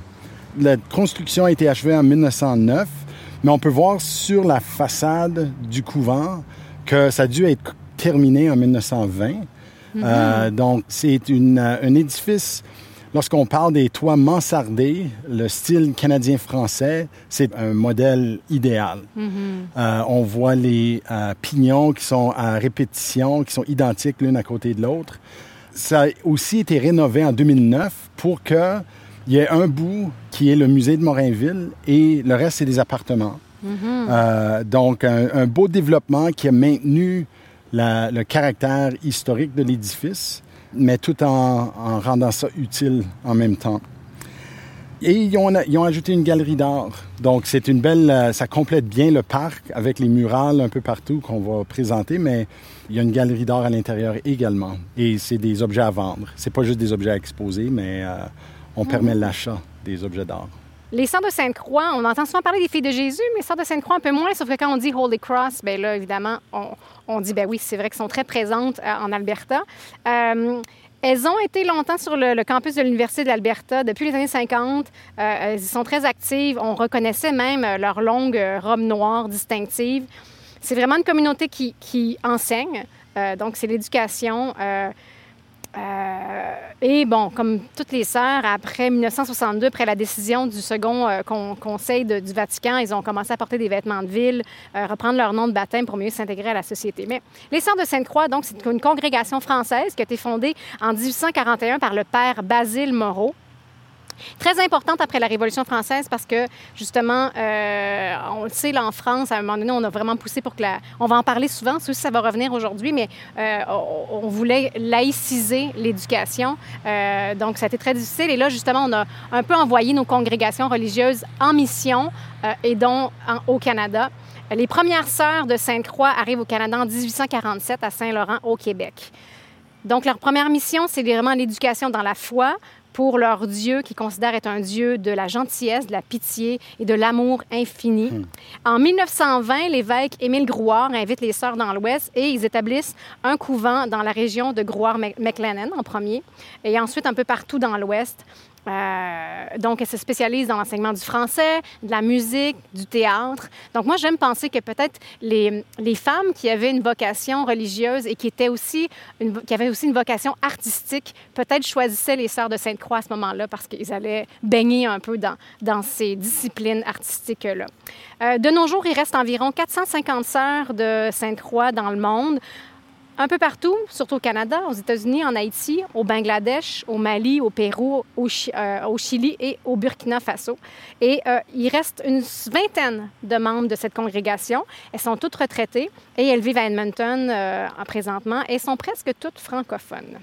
La construction a été achevée en 1909, mais on peut voir sur la façade du couvent que ça a dû être terminé en 1920. Euh, donc, c'est une, euh, un édifice Lorsqu'on parle des toits mansardés, le style canadien-français, c'est un modèle idéal. Euh, on voit les euh, pignons qui sont à répétition, qui sont identiques l'une à côté de l'autre. Ça a aussi été rénové en 2009 pour que il y ait un bout qui est le musée de Morinville et le reste, c'est des appartements. Euh, donc, un, un beau développement qui a maintenu la- le caractère historique de l'édifice, mais tout en, en rendant ça utile en même temps. Et ils ont, ils ont ajouté une galerie d'art. Donc, c'est une belle. euh, Ça complète bien le parc avec les murales un peu partout qu'on va présenter, mais il y a une galerie d'art à l'intérieur également. Et c'est des objets à vendre. C'est pas juste des objets à exposer, mais euh, on permet l'achat des objets d'art. Les Sœurs de Sainte-Croix, on entend souvent parler des filles de Jésus, mais les Sœurs de Sainte-Croix un peu moins, sauf que quand on dit Holy Cross, ben là, évidemment, on, on dit, ben oui, c'est vrai qu'elles sont très présentes euh, en Alberta. Euh, elles ont été longtemps sur le, campus de l'Université de l'Alberta depuis les années 50. Euh, elles sont très actives. On reconnaissait même leur longue robe noire distinctive. C'est vraiment une communauté qui, qui enseigne. Donc, c'est l'éducation. Euh, et bon, comme toutes les sœurs, après 1962, après la décision du second euh, con- conseil du Vatican, ils ont commencé à porter des vêtements de ville, euh, reprendre leur nom de baptême pour mieux s'intégrer à la société. Mais les sœurs de Sainte-Croix, donc, c'est une congrégation française qui a été fondée en 1841 par le père Basile Moreau. Très importante après la Révolution française parce que, justement, euh, on le sait, là, en France, à un moment donné, on a vraiment poussé pour que la... On va en parler souvent, ça aussi, ça va revenir aujourd'hui, mais euh, on, voulait laïciser l'éducation. Euh, donc, ça a été très difficile. Et là, justement, on a un peu envoyé nos congrégations religieuses en mission et dont en- au Canada. Les premières sœurs de Sainte-Croix arrivent au Canada en 1847 à Saint-Laurent, au Québec. Donc, leur première mission, c'est vraiment l'éducation dans la foi pour leur Dieu qu'ils considèrent être un Dieu de la gentillesse, de la pitié et de l'amour infini. En 1920, l'évêque Émile Grouard invite les sœurs dans l'Ouest et ils établissent un couvent dans la région de Grouard-McLennan en premier et ensuite un peu partout dans l'Ouest. Euh, donc, elle se spécialise dans l'enseignement du français, de la musique, du théâtre. Donc, moi, j'aime penser que peut-être les, les femmes qui avaient une vocation religieuse et qui, étaient aussi qui avaient aussi une vocation artistique, peut-être choisissaient les Sœurs de Sainte-Croix à ce moment-là parce qu'ils allaient baigner un peu dans, dans ces disciplines artistiques-là. Euh, de nos jours, il reste environ 450 Sœurs de Sainte-Croix dans le monde un peu partout, surtout au Canada, aux États-Unis, en Haïti, au Bangladesh, au Mali, au Pérou, au, euh, Chili et au Burkina Faso. Et euh, il reste une vingtaine de membres de cette congrégation. Elles sont toutes retraitées et elles vivent à Edmonton euh, en présentement et sont presque toutes francophones.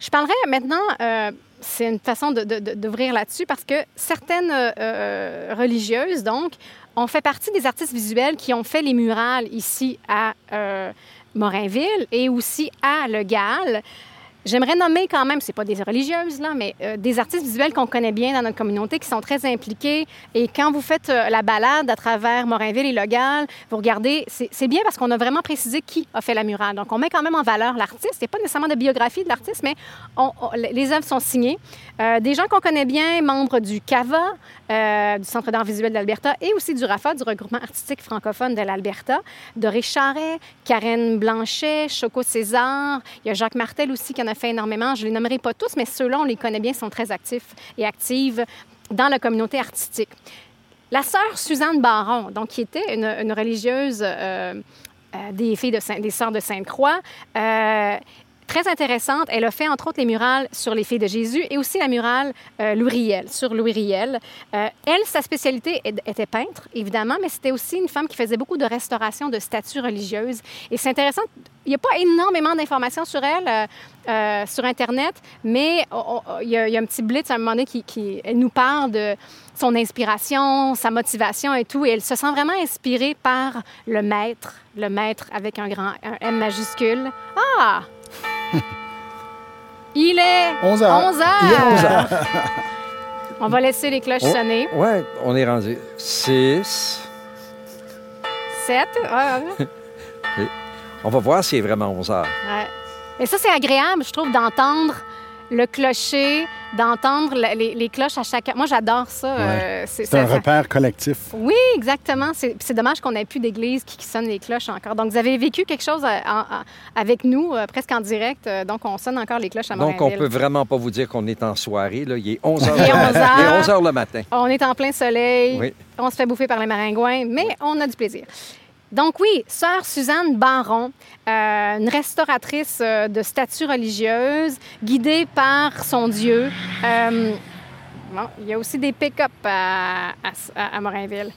Je parlerai maintenant, euh, c'est une façon d'ouvrir là-dessus parce que certaines religieuses, donc, ont fait partie des artistes visuels qui ont fait les murales ici à euh, Morinville et aussi à Le Gall. J'aimerais nommer quand même, c'est pas des religieuses, là, mais euh, des artistes visuels qu'on connaît bien dans notre communauté, qui sont très impliqués. Et quand vous faites euh, la balade à travers Morinville et Le Gall, vous regardez, c'est bien parce qu'on a vraiment précisé qui a fait la murale. Donc, on met quand même en valeur l'artiste. C'est pas nécessairement de biographie de l'artiste, mais les œuvres sont signées. Euh, des gens qu'on connaît bien, membres du CAVA, du Centre d'art visuel d'Alberta, et aussi du RAFA, du regroupement artistique francophone de l'Alberta. Doré Charret, Karen Blanchet, Choco César. Il y a Jacques Martel aussi qui en a fait énormément. Je ne les nommerai pas tous, mais ceux-là, on les connaît bien, sont très actifs et actives dans la communauté artistique. La sœur Suzanne Baron, donc, qui était une, religieuse euh, euh, des filles de Saint- des sœurs de Sainte-Croix, euh, très intéressante. Elle a fait, entre autres, les murales sur les filles de Jésus et aussi la murale euh, Louis Riel, sur Louis Riel. Euh, elle, sa spécialité était peintre, évidemment, mais c'était aussi une femme qui faisait beaucoup de restauration de statues religieuses. Et c'est intéressant, il n'y a pas énormément d'informations sur elle euh, sur Internet, mais il y, a a un petit blitz à un moment donné qui, nous parle de son inspiration, sa motivation et tout. Et elle se sent vraiment inspirée par le maître, le maître avec un grand M majuscule. Ah! Il est 11 heures. 11 heures. Il est 11 heures. On va laisser les cloches Oh, sonner. Ouais, on est rendu. 6, 7. Ouais, ouais. On va voir si c'est vraiment 11 heures. Ouais. Mais ça, c'est agréable, je trouve, d'entendre le clocher, d'entendre les, les cloches à chaque... Moi, j'adore ça. euh, C'est un ça- repère collectif. Oui, exactement. C'est dommage qu'on n'ait plus d'église qui, qui sonne les cloches encore. Donc, vous avez vécu quelque chose euh, avec nous, euh, presque en direct. euh, donc, on sonne encore les cloches à Donc, on Morinville. peut vraiment pas vous dire qu'on est en soirée. Là. Il est 11 heures, Il est le 11 matin. heures. Il est 11 heures le matin. On est en plein soleil, Oui. on se fait bouffer par les maringouins, mais on a du plaisir. Donc oui, sœur Suzanne Baron, euh, une restauratrice euh, de statue religieuse, guidée par son Dieu. Euh, bon, il y a aussi des pick-up à, Morinville.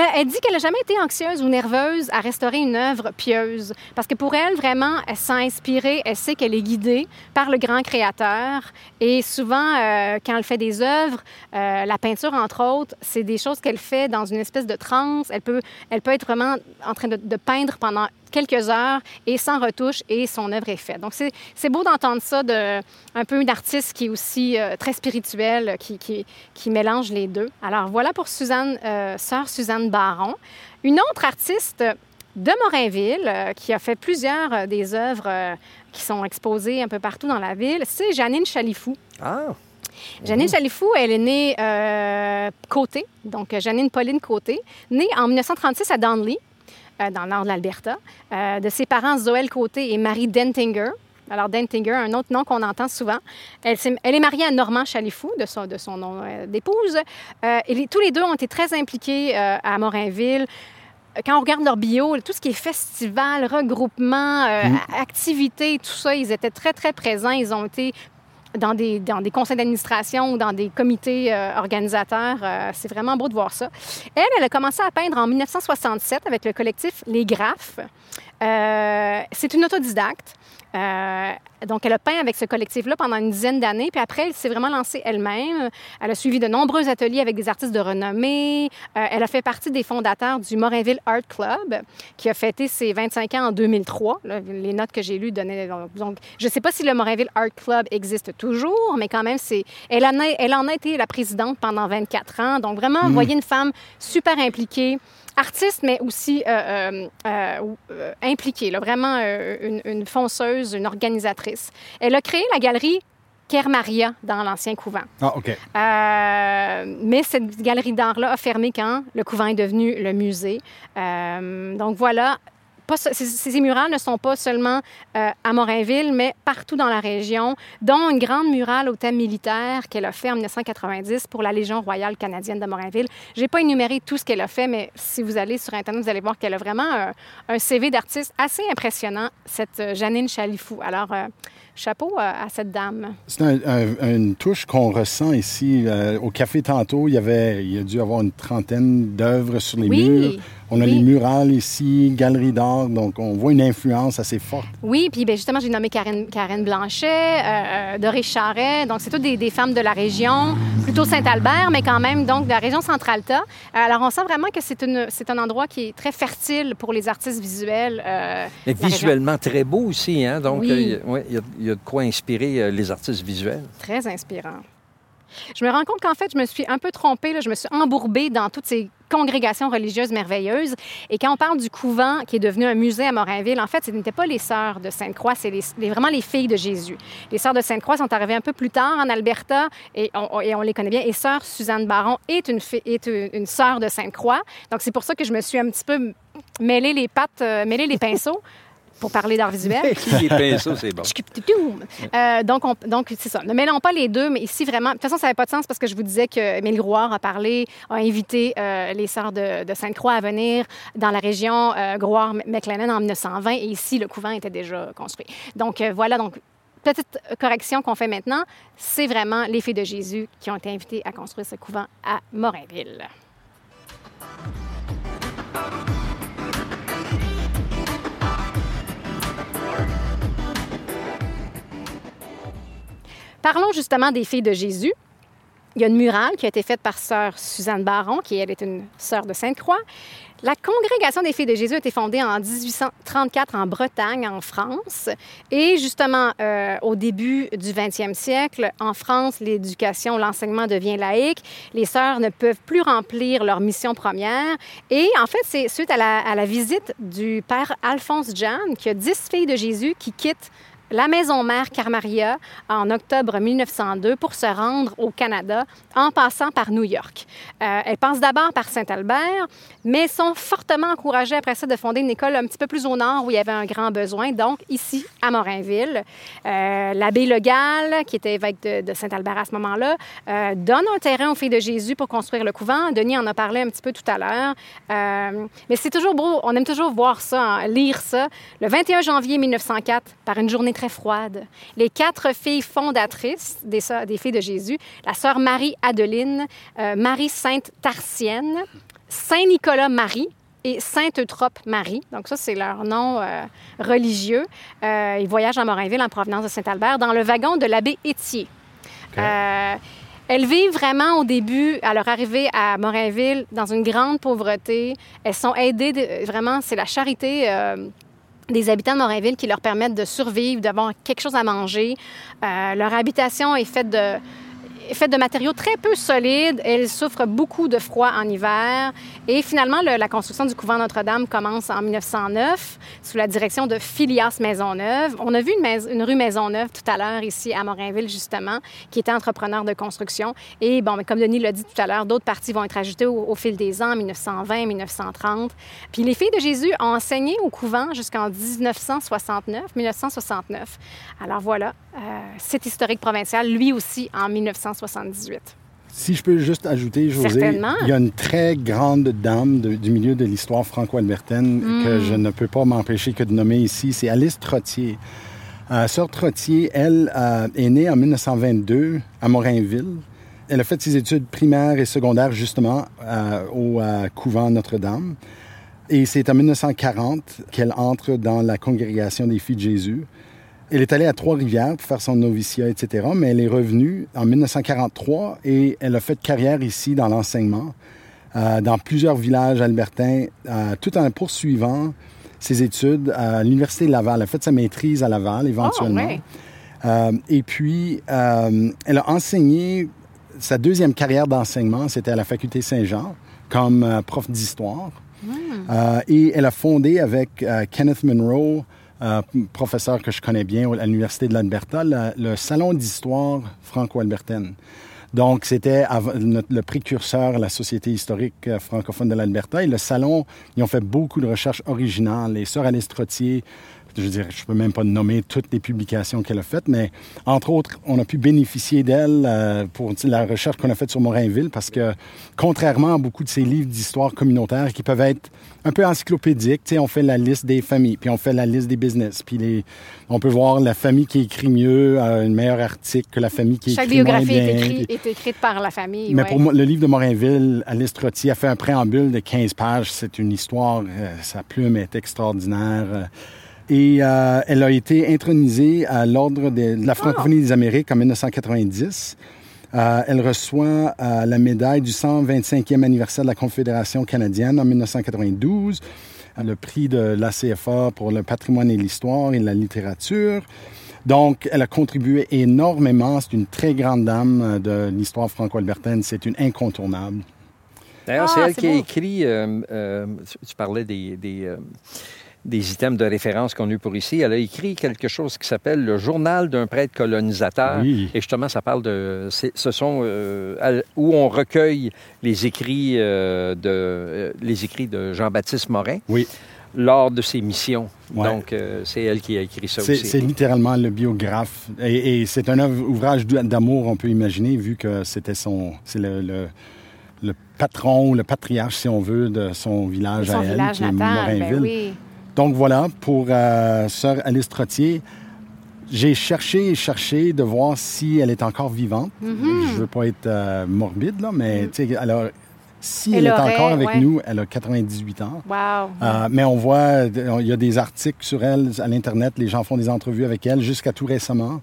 Elle, dit qu'elle n'a jamais été anxieuse ou nerveuse à restaurer une œuvre pieuse. Parce que pour elle, vraiment, elle s'est inspirée, elle sait qu'elle est guidée par le grand créateur. Et souvent, euh, quand elle fait des œuvres, euh, la peinture, entre autres, c'est des choses qu'elle fait dans une espèce de transe. Elle peut, elle peut être vraiment en train de, peindre pendant quelques heures et sans retouche et son œuvre est faite. Donc, c'est beau d'entendre ça de un peu une artiste qui est aussi euh, très spirituelle, qui, qui, mélange les deux. Alors, voilà pour Suzanne, sœur Suzanne Baron. Une autre artiste de Morinville euh, qui a fait plusieurs euh, des œuvres euh, qui sont exposées un peu partout dans la ville, c'est Janine Chalifou. Ah, Janine Chalifou, elle est née Côté, donc Janine Pauline Côté, née en 1936 à Donley, euh, dans le nord de l'Alberta, de ses parents Zoël Côté et Marie Dentinger. Alors, Dentinger, un autre nom qu'on entend souvent. Elle, est mariée à Normand Chalifou, de son, de son nom euh, d'épouse. Euh, et les- tous les deux ont été très impliqués euh, à Morinville. Quand on regarde leur bio, tout ce qui est festival, regroupement, euh, activités, tout ça, ils étaient très, très présents. Ils ont été dans des, dans des conseils d'administration ou dans des comités euh, organisateurs. Euh, c'est vraiment beau de voir ça. Elle, elle a commencé à peindre en 1967 avec le collectif Les Graphes. C'est une autodidacte. Euh, donc, elle a peint avec ce collectif-là pendant une dizaine d'années, puis après, elle s'est vraiment lancée elle-même. Elle a suivi de nombreux ateliers avec des artistes de renommée. Euh, elle a fait partie des fondateurs du Morinville Art Club, qui a fêté ses 25 ans en 2003. Là, les notes que j'ai lues donnaient... Donc, je ne sais pas si le Morinville Art Club existe toujours, mais quand même, c'est... Elle, en a, elle en a été la présidente pendant 24 ans. Donc, vraiment, vous voyez une femme super impliquée artiste, mais aussi euh, euh, impliquée, là, vraiment une, une fonceuse, une organisatrice. Elle a créé la galerie Kermaria dans l'ancien couvent. Ah, OK. Euh, mais cette galerie d'art-là a fermé quand le couvent est devenu le musée. Euh, donc voilà. Pas, ces, ces murales ne sont pas seulement euh, à Morinville, mais partout dans la région, dont une grande murale au thème militaire qu'elle a fait en 1990 pour la Légion royale canadienne de Morinville. J'ai pas énuméré tout ce qu'elle a fait, mais si vous allez sur Internet, vous allez voir qu'elle a vraiment un, un CV d'artiste assez impressionnant, cette euh, Janine Chalifou. Alors, euh, chapeau à, à cette dame. C'est un- un- une touche qu'on ressent ici. euh, au café tantôt, il y avait, il y a dû avoir une trentaine d'œuvres sur les Oui, murs. On a oui. les murales ici, galerie d'art, donc on voit une influence assez forte. Oui, puis ben, justement, j'ai nommé Karen, Karen Blanchet, euh, euh, Doris Charret. Donc, c'est toutes des, des femmes de la région, plutôt Saint-Albert, mais quand même, donc, de la région Centre-Alta. Alors, on sent vraiment que c'est un endroit qui est très fertile pour les artistes visuels. euh, mais région. visuellement très beau aussi. Hein? Donc, Oui. euh, il y a- ouais, il y, a- il y a de quoi inspirer euh, les artistes visuels. Très inspirant. Je me rends compte qu'en fait, je me suis un peu trompée. Je me suis embourbée dans toutes ces congrégations religieuses merveilleuses. Et quand on parle du couvent qui est devenu un musée à Morinville, en fait, ce n'étaient pas les sœurs de Sainte-Croix, c'est vraiment les filles de Jésus. Les sœurs de Sainte-Croix sont arrivées un peu plus tard en Alberta et on, les connaît bien. Et sœur Suzanne Baron est une, fi- est une, une sœur de Sainte-Croix. Donc, c'est pour ça que je me suis un petit peu mêlé les pattes, euh, mêlé les pinceaux pour parler d'art visuel. les pinceaux, c'est bon. Euh, donc, on- donc c'est ça. Ne mêlons pas les deux, mais ici, vraiment. De toute façon, ça n'avait pas de sens parce que je vous disais que Émile Grouard a parlé, a invité euh, les sœurs de, de Sainte-Croix à venir dans la région euh, Grouard-McLennan en 1920 et ici, le couvent était déjà construit. Donc, euh, voilà. Donc, petite correction qu'on fait maintenant, c'est vraiment les filles de Jésus qui ont été invitées à construire ce couvent à Morinville. Parlons justement des filles de Jésus. Il y a une murale qui a été faite par sœur Suzanne Baron, qui elle est une sœur de Sainte-Croix. La congrégation des filles de Jésus a été fondée en 1834 en Bretagne, en France. Et justement, euh, au début du 20e siècle, en France, l'éducation, l'enseignement devient laïque. Les sœurs ne peuvent plus remplir leur mission première. Et en fait, c'est suite à la, visite du père Alphonse John qu'il y a dix filles de Jésus qui quittent la maison mère Carmaria en octobre 1902 pour se rendre au Canada en passant par New York. Euh, passent d'abord par Saint-Albert, mais sont fortement encouragées après ça de fonder une école un petit peu plus au nord où il y avait un grand besoin, donc ici à Morinville. Euh, L'abbé Legal, qui était évêque de, de Saint-Albert à ce moment-là, euh, donne un terrain aux filles de Jésus pour construire le couvent. Denis en a parlé un petit peu tout à l'heure. Euh, mais c'est toujours beau, on aime toujours voir ça, hein, lire ça. Le 21 janvier 1904, par une journée très froide, les quatre filles fondatrices des, des filles de Jésus, la sœur Marie-Adeline, euh, Marie-Sainte-Tarsienne, Saint-Nicolas-Marie, et Sainte-Eutrope Marie. Donc ça, c'est leur nom euh, religieux. Euh, ils voyagent à Morinville en provenance de Saint-Albert dans le wagon de l'abbé Étier. Euh, elles vivent vraiment au début, à leur arrivée à Morinville, dans une grande pauvreté. Elles sont aidées, de- vraiment, c'est la charité. Des habitants de Morinville qui leur permettent de survivre, d'avoir quelque chose à manger. Euh, leur habitation est faite de, faite de matériaux très peu solides. Elles souffrent beaucoup de froid en hiver. Et finalement, le- la construction du couvent Notre-Dame commence en 1909 sous la direction de Phileas Maisonneuve. On a vu une rue Maisonneuve tout à l'heure ici à Morinville, justement, qui était entrepreneur de construction. Et bon, mais comme Denis l'a dit tout à l'heure, d'autres parties vont être ajoutées au, au fil des ans, 1920, 1930. Puis les filles de Jésus ont enseigné au couvent jusqu'en 1969, 1969. Alors voilà, euh, site historique provincial, lui aussi en 1978. Si je peux juste ajouter, José, il y a une très grande dame de- du milieu de l'histoire franco-albertaine que Hmm. je ne peux pas m'empêcher que de nommer ici, c'est Alice Trottier. Euh, Sœur Trottier, elle, euh, est née en 1922 à Morinville. Elle a fait ses études primaires et secondaires justement euh, au couvent Notre-Dame. Et c'est en 1940 qu'elle entre dans la congrégation des filles de Jésus. Elle est allée à Trois-Rivières pour faire son noviciat, etc., mais elle est revenue en 1943 et elle a fait carrière ici dans l'enseignement, euh, dans plusieurs villages albertains, euh, tout en poursuivant ses études à l'Université de Laval. Elle a fait sa maîtrise à Laval éventuellement. Oh, ouais. Euh, et puis, elle a enseigné sa deuxième carrière d'enseignement, c'était à la Faculté Saint-Jean, comme prof d'histoire. Euh, et elle a fondé avec Kenneth Monroe, euh, professeur que je connais bien à l'Université de l'Alberta, le, Salon d'histoire franco-albertaine. Donc, c'était le précurseur la Société historique euh, francophone de l'Alberta. Et le salon, ils ont fait beaucoup de recherches originales. Les sœurs Alice Trottier, je veux dire, je peux même pas nommer toutes les publications qu'elle a faites, mais entre autres, on a pu bénéficier d'elle euh, pour la recherche qu'on a faite sur Morinville, parce que contrairement à beaucoup de ces livres d'histoire communautaire qui peuvent être un peu encyclopédiques, tu sais, on fait la liste des familles, puis on fait la liste des business, puis les, on peut voir la famille qui écrit mieux a un meilleur article que la famille qui Chaque écrit moins biographie est, bien. écrit- puis- est écrite par la famille. mais ouais. pour moi, le livre de Morinville, Alice Trottier a fait un préambule de 15 pages. C'est une histoire, euh, sa plume est extraordinaire. Et euh, elle a été intronisée à l'Ordre de, de la francophonie des Amériques en 1990. Euh, elle reçoit euh, la médaille du 125e anniversaire de la Confédération canadienne en 1992, euh, le prix de l'ACFA pour le patrimoine et l'histoire et la littérature. Donc, elle a contribué énormément. C'est une très grande dame de l'histoire franco-albertaine. C'est une incontournable. D'ailleurs, Ah, c'est elle c'est qui a écrit, euh, euh, tu, tu parlais des, des, euh, des items de référence qu'on a eu pour ici. Elle a écrit quelque chose qui s'appelle le journal d'un prêtre colonisateur. Oui. Et justement, ça parle de. Ce sont euh, où on recueille les écrits, euh, de, euh, les écrits de Jean-Baptiste Morin Oui. lors de ses missions. Ouais. Donc, euh, c'est elle qui a écrit ça C'est aussi. c'est littéralement le biographe. Et, et c'est un œuvre- ouvrage d'amour, on peut imaginer, vu que c'était son. C'est le, le, le patron ou le patriarche, si on veut, de son village Son à elle, village qui est natal, ben Morinville. oui. Donc voilà, pour euh, sœur Alice Trottier, j'ai cherché et cherché de voir si elle est encore vivante. Mm-hmm. Je veux pas être euh, morbide, là, mais a Si Elle elle, est encore avec ouais. nous, elle a 98 ans. Wow. Euh, mais on voit, il y a des articles sur elle à l'Internet, les gens font des entrevues avec elle jusqu'à tout récemment.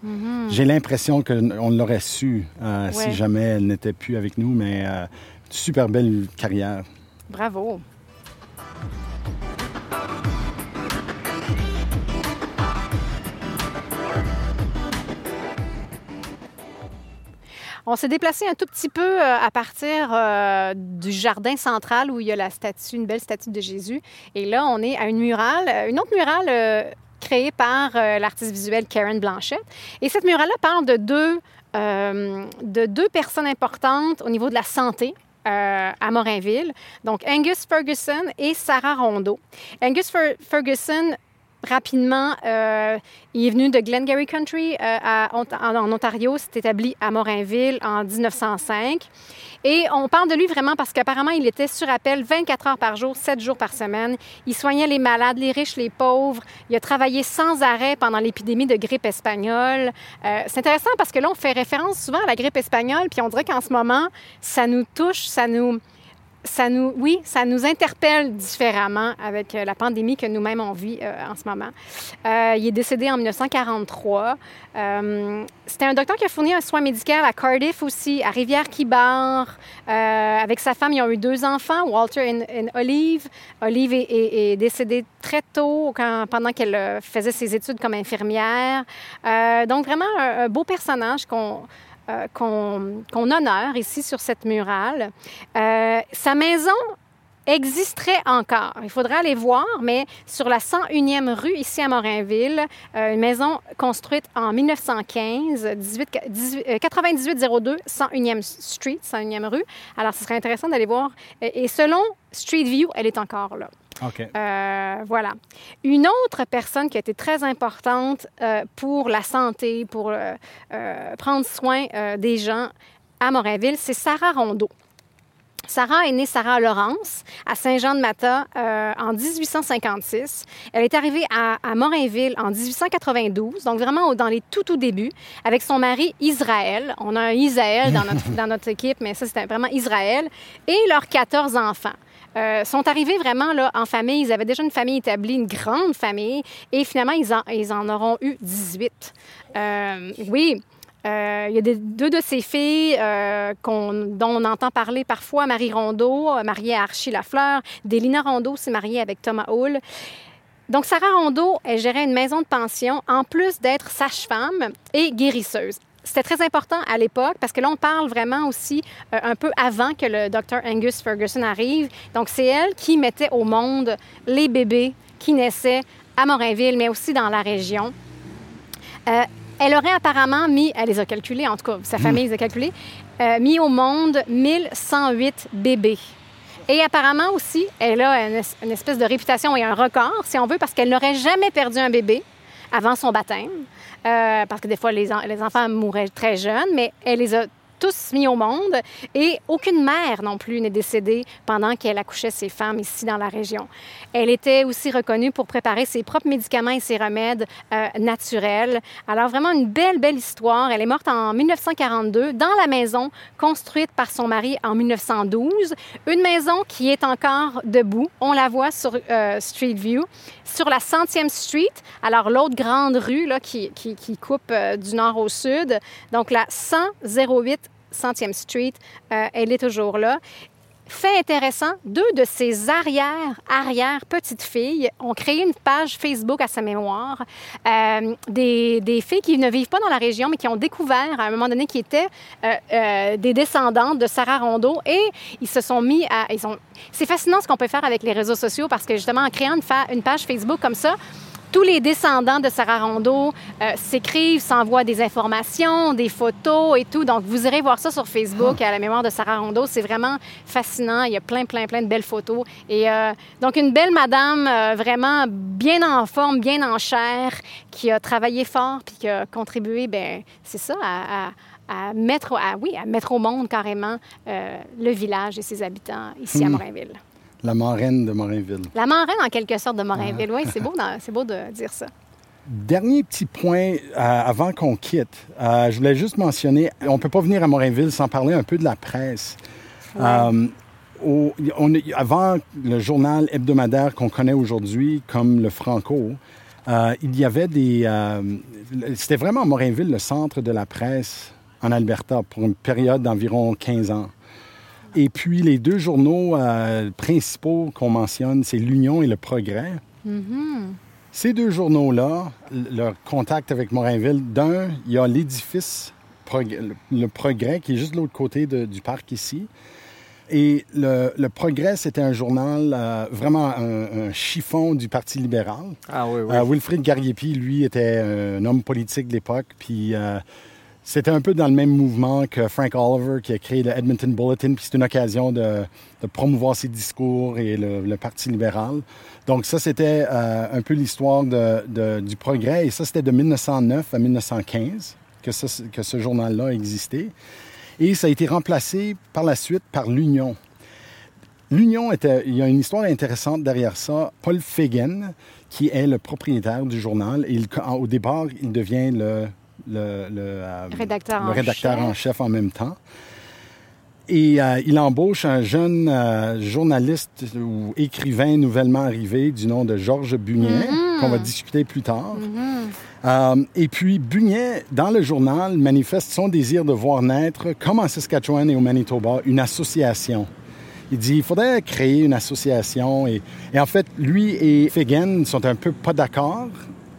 J'ai l'impression qu'on l'aurait su euh. Ouais. si jamais elle n'était plus avec nous, mais super belle carrière. Bravo. On s'est déplacé un tout petit peu euh, à partir euh, du jardin central où il y a la statue, une belle statue de Jésus. Et là, on est à une murale, euh, une autre murale créée par l'artiste visuel Karen Blanchette. Et cette murale-là parle de deux, de deux personnes importantes au niveau de la santé à Morinville. Donc, Angus Ferguson et Sarah Rondeau. Angus Fer- Ferguson, rapidement, euh, il est venu de Glengarry Country euh, en Ontario, s'est établi à Morinville en 1905. Et on parle de lui vraiment parce qu'apparemment, il était sur appel 24 heures par jour, 7 jours par semaine. Il soignait les malades, les riches, les pauvres. Il a travaillé sans arrêt pendant l'épidémie de grippe espagnole. Euh, c'est intéressant parce que là, on fait référence souvent à la grippe espagnole, puis on dirait qu'en ce moment, ça nous touche, ça nous oui, ça nous interpelle différemment avec euh, la pandémie que nous-mêmes on vit euh, en ce moment. Euh, il est décédé en 1943. Euh, C'était un docteur qui a fourni un soin médical à Cardiff aussi, à Rivière-Quibar. Euh, avec sa femme, ils ont eu deux enfants, Walter et, Olive. Olive est, décédée très tôt pendant qu'elle faisait ses études comme infirmière. Donc vraiment un, un beau personnage qu'on euh, qu'on honore ici sur cette murale. Euh, sa maison existerait encore. Il faudrait aller voir, mais sur la 101e rue, ici à Morinville, euh, une maison construite en 1915, 18, 18, euh, 9802 101e Street, 101e rue. Alors, ce serait intéressant d'aller voir. Et selon Street View, elle est encore là. OK. Euh, voilà. Une autre personne qui a été très importante euh, pour la santé, pour euh, prendre soin des gens à Morinville, c'est Sarah Rondeau. Sarah est née Sarah Laurence à Saint-Jean-de-Mata euh, en 1856. Elle est arrivée à, à Morinville en 1892, donc vraiment dans les tout tout débuts, avec son mari Israël. On a un Isaël dans notre, dans notre équipe, mais ça c'était vraiment Israël, et leurs 14 enfants. Euh, sont arrivés vraiment là, en famille. Ils avaient déjà une famille établie, une grande famille, et finalement, ils en, ils en auront eu 18. Euh, oui. Euh, il y a deux de ses filles euh, dont on entend parler parfois, Marie Rondeau, mariée à Archie Lafleur, Délina Rondeau, s'est mariée avec Thomas Hull. Donc, Sarah Rondeau, elle gérait une maison de pension, en plus d'être sage-femme et guérisseuse. C'était très important à l'époque parce que là, on parle vraiment aussi euh, un peu avant que le docteur Angus Ferguson arrive. Donc, c'est elle qui mettait au monde les bébés qui naissaient à Morinville, mais aussi dans la région. Euh, elle aurait apparemment mis, elle les a calculés, en tout cas, sa famille les a calculés, euh, mis au monde 1108 bébés. Et apparemment aussi, elle a une espèce de réputation et un record, si on veut, parce qu'elle n'aurait jamais perdu un bébé avant son baptême. Euh, parce que des fois, les, en- les enfants mouraient très jeunes, mais elle les a tous mis au monde et aucune mère non plus n'est décédée pendant qu'elle accouchait ses femmes ici dans la région. Elle était aussi reconnue pour préparer ses propres médicaments et ses remèdes euh, naturels. Alors vraiment une belle, belle histoire. Elle est morte en 1942 dans la maison construite par son mari en 1912. Une maison qui est encore debout. On la voit sur euh, Street View, sur la 100e Street. Alors l'autre grande rue là, qui, qui, coupe euh, du nord au sud. Donc la 108 100e Street, euh, elle est toujours là. Fait intéressant, deux de ses arrière, arrière petites filles ont créé une page Facebook à sa mémoire. Euh, des, des filles qui ne vivent pas dans la région, mais qui ont découvert à un moment donné qui étaient euh, des descendantes de Sarah Rondeau et ils se sont mis à. Ils ont... C'est fascinant ce qu'on peut faire avec les réseaux sociaux parce que justement, en créant une page Facebook comme ça, tous les descendants de Sarah Rondeau euh, s'écrivent, s'envoient des informations, des photos et tout. Donc, vous irez voir ça sur Facebook à la mémoire de Sarah Rondeau. C'est vraiment fascinant. Il y a plein, plein, plein de belles photos. Et euh, donc, une belle madame euh, vraiment bien en forme, bien en chair, qui a travaillé fort puis qui a contribué, ben c'est ça, à, à- à mettre, à, oui, à mettre au monde carrément euh, le village et ses habitants ici à Morinville. La marraine de Morinville. La marraine, en quelque sorte, de Morinville. Oui, c'est beau, c'est beau de dire ça. Dernier petit point euh, avant qu'on quitte. Euh, je voulais juste mentionner, on ne peut pas venir à Morinville sans parler un peu de la presse. Euh, au- on- avant le journal hebdomadaire qu'on connaît aujourd'hui comme le Franco, il y avait des... C'était vraiment Morinville le centre de la presse en Alberta pour une période d'environ 15 ans. Et puis les deux journaux euh, principaux qu'on mentionne, c'est l'Union et le Progrès. Ces deux journaux-là, leur contact avec Morinville, d'un, il y a l'édifice le- le Progrès qui est juste de l'autre côté de- du parc ici. Et le, le Progrès, c'était un journal, euh, vraiment un, un chiffon du Parti libéral. Ah oui, oui. Euh, Wilfrid Gariepi, lui, était un homme politique de l'époque, puis euh, c'était un peu dans le même mouvement que Frank Oliver, qui a créé le Edmonton Bulletin, puis c'est une occasion de, promouvoir ses discours et le, Parti libéral. Donc ça, c'était euh, un peu l'histoire du progrès, et ça, c'était de 1909 à 1915 que, ce journal-là a existé. Et ça a été remplacé par la suite par l'Union. L'Union était, il y a une histoire intéressante derrière ça. Paul Fagan, qui est le propriétaire du journal, il- au départ, il devient le, le, le, euh, Rédacteur le en rédacteur chef. en chef en même temps. Et euh, il embauche un jeune euh, journaliste ou écrivain nouvellement arrivé du nom de Georges Bugnet, qu'on va discuter plus tard. Euh, et puis, Bugnet, dans le journal, manifeste son désir de voir naître, comme en Saskatchewan et au Manitoba, une association. Il dit il faudrait créer une association. Et, et en fait, lui et Fagan sont un peu pas d'accord.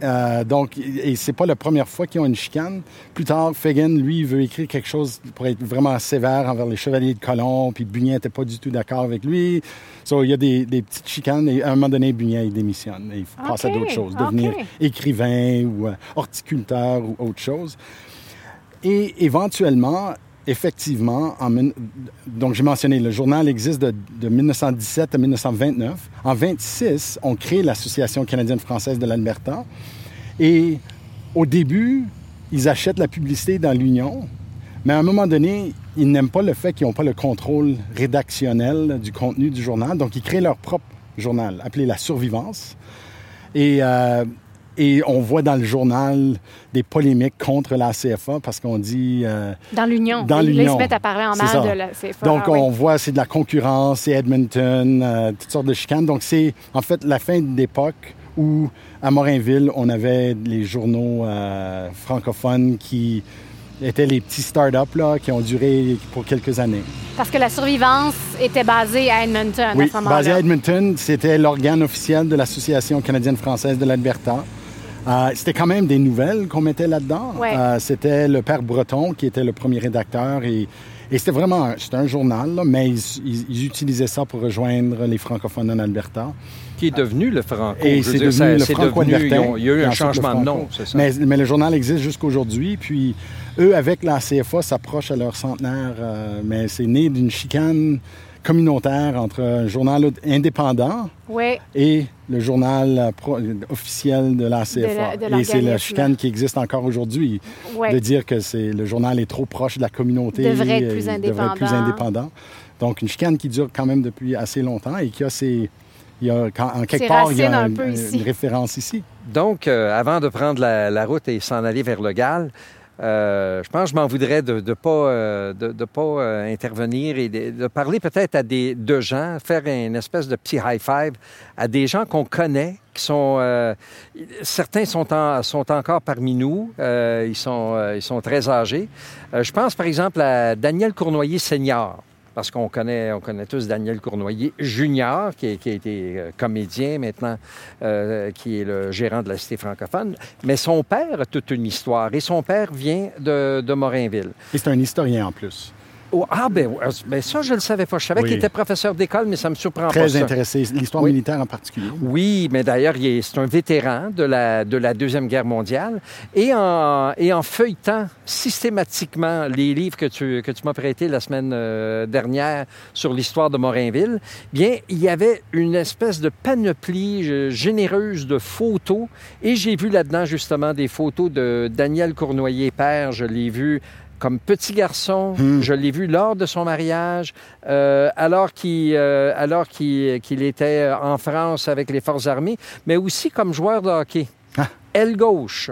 Euh, donc, et c'est pas la première fois qu'ils ont une chicane. Plus tard, Fagan, lui, veut écrire quelque chose pour être vraiment sévère envers les chevaliers de colon, puis Bugnet n'était pas du tout d'accord avec lui. So, il y a des, des petites chicanes, et à un moment donné, Bugnet, il démissionne. Et il passe à d'autres choses, devenir écrivain ou euh, horticulteur ou autre chose. Et éventuellement, effectivement, donc j'ai mentionné, le journal existe de, de 1917 à 1929. En 26, on crée l'Association canadienne-française de l'Alberta. Et au début, ils achètent la publicité dans l'Union, mais à un moment donné, ils n'aiment pas le fait qu'ils n'ont pas le contrôle rédactionnel du contenu du journal, donc ils créent leur propre journal, appelé La Survivance. Euh, et on voit dans le journal des polémiques contre la CFA parce qu'on dit... euh, Dans l'Union. Dans Là, Ils l'Union. se mettent à parler en mal de la CFA. donc, Ah oui. on voit, c'est de la concurrence, c'est Edmonton, euh, toutes sortes de chicanes. Donc, c'est en fait la fin d'époque où, à Morinville, on avait les journaux euh, francophones qui étaient les petits start-up là, qui ont duré pour quelques années. Parce que la survivance était basée à Edmonton à Oui, ce moment-là. basé à Edmonton, c'était l'organe officiel de l'Association canadienne-française de l'Alberta. Euh, c'était quand même des nouvelles qu'on mettait là-dedans. Ouais. Euh, c'était le père Breton qui était le premier rédacteur et, et c'était vraiment un, c'était un journal, là, mais ils, ils- ils utilisaient ça pour rejoindre les francophones en Alberta. Qui est devenu le Franco. Et c'est dire, devenu ça- le devenu- ont- Il y a eu un changement de nom, c'est ça? Mais, mais le journal existe jusqu'aujourd'hui, puis eux, avec la CFA, s'approchent à leur centenaire, euh, mais c'est né d'une chicane communautaire entre un journal indépendant Oui, et le journal pro- officiel de la CFA. la- de et c'est la chicane qui existe encore aujourd'hui, oui. de dire que c'est le journal est trop proche de la communauté. Devrait être plus devrait être plus indépendant. indépendant. Donc, une chicane qui dure quand même depuis assez longtemps et qui a ses... Il y a, quand- en quelque part, il y a un un- ici. une référence ici. Donc, euh, avant de prendre la, la route et s'en aller vers le Galles, euh, je pense que je m'en voudrais de ne pas, euh, euh, intervenir et de, parler peut-être à des de gens, faire une espèce de petit high five à des gens qu'on connaît, qui sont certains sont, en- sont encore parmi nous, ils, sont, très âgés. Je pense par exemple à Daniel Cournoyer senior. Parce qu'on connaît, on connaît tous Daniel Cournoyer junior, qui, a été euh, comédien maintenant, euh, qui est le gérant de la Cité francophone. Mais son père a toute une histoire. Et son père vient de, de Morinville. Et c'est un historien en plus. Oh, ah, ben, ouais, ben ça, je ne le savais pas. Je savais Oui. qu'il était professeur d'école, mais ça me surprend pas. Très intéressé. L'histoire Oui. militaire en particulier. Oui, mais d'ailleurs, il est- c'est un vétéran de la, de la Deuxième Guerre mondiale. Et en, et en feuilletant systématiquement les livres que tu, que tu m'as prêtés la semaine euh, dernière sur l'histoire de Morinville, bien, il y avait une espèce de panoplie euh, généreuse de photos. Et j'ai vu là-dedans, justement, des photos de Daniel Cournoyer père. Je l'ai vu comme petit garçon. Hmm. Je l'ai vu lors de son mariage, euh, alors qu'il euh, alors qu'il qu'il était en France avec les forces armées, mais aussi comme joueur de hockey. Aile gauche.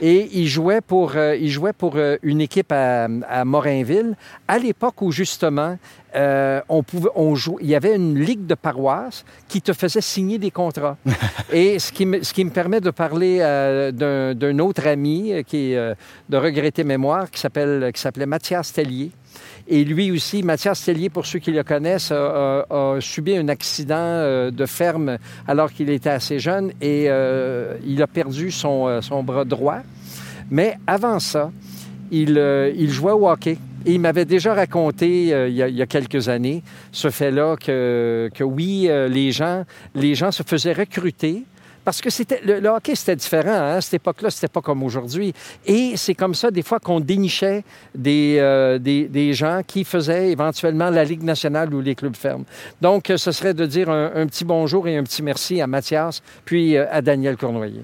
Et il jouait pour, euh, il jouait pour euh, une équipe à, à Morinville, à l'époque où justement, euh, on pouvait, on joue, il y avait une ligue de paroisse qui te faisait signer des contrats. Et ce qui, me, ce qui me permet de parler d'un autre ami qui est de regretter mémoire, qui s'appelle qui s'appelait Mathias Tellier. Et lui aussi, Mathias Tellier, pour ceux qui le connaissent, a, subi un accident euh, de ferme alors qu'il était assez jeune et euh, il a perdu son, euh, son bras droit. Mais avant ça, il, jouait au hockey. Et il m'avait déjà raconté il, y a, quelques années ce fait-là que, que oui, les gens se faisaient recruter parce que c'était le, hockey, c'était différent. Hein? À cette époque-là, c'était pas comme aujourd'hui. Et c'est comme ça, des fois, qu'on dénichait des, euh, des, gens qui faisaient éventuellement la Ligue nationale ou les clubs fermes. Donc, ce serait de dire un, un petit bonjour et un petit merci à Mathias, puis euh, à Daniel Cournoyer.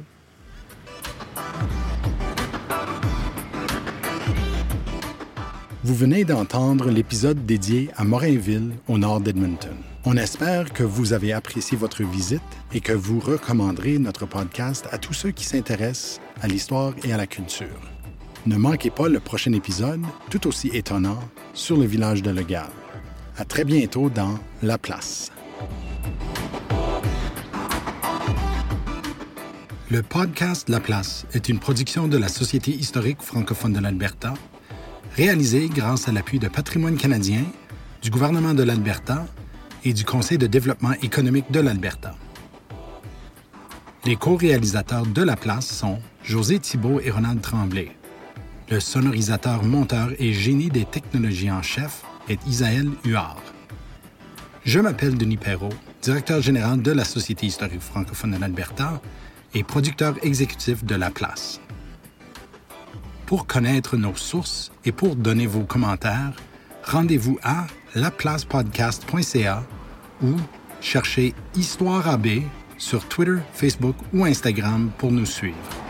Vous venez d'entendre l'épisode dédié à Morinville, au nord d'Edmonton. On espère que vous avez apprécié votre visite et que vous recommanderez notre podcast à tous ceux qui s'intéressent à l'histoire et à la culture. Ne manquez pas le prochain épisode, tout aussi étonnant, sur le village de Legal. À très bientôt dans La Place. Le podcast La Place est une production de la Société historique francophone de l'Alberta, réalisée grâce à l'appui de Patrimoine canadien, du gouvernement de l'Alberta et du Conseil de développement économique de l'Alberta. Les co-réalisateurs de La Place sont José Thibault et Ronald Tremblay. Le sonorisateur, monteur et génie des technologies en chef est Isaël Huard. Je m'appelle Denis Perrault, directeur général de la Société historique francophone de l'Alberta et producteur exécutif de La Place. Pour connaître nos sources et pour donner vos commentaires, rendez-vous à laplacepodcast.ca ou cherchez Histoire AB sur Twitter, Facebook ou Instagram pour nous suivre.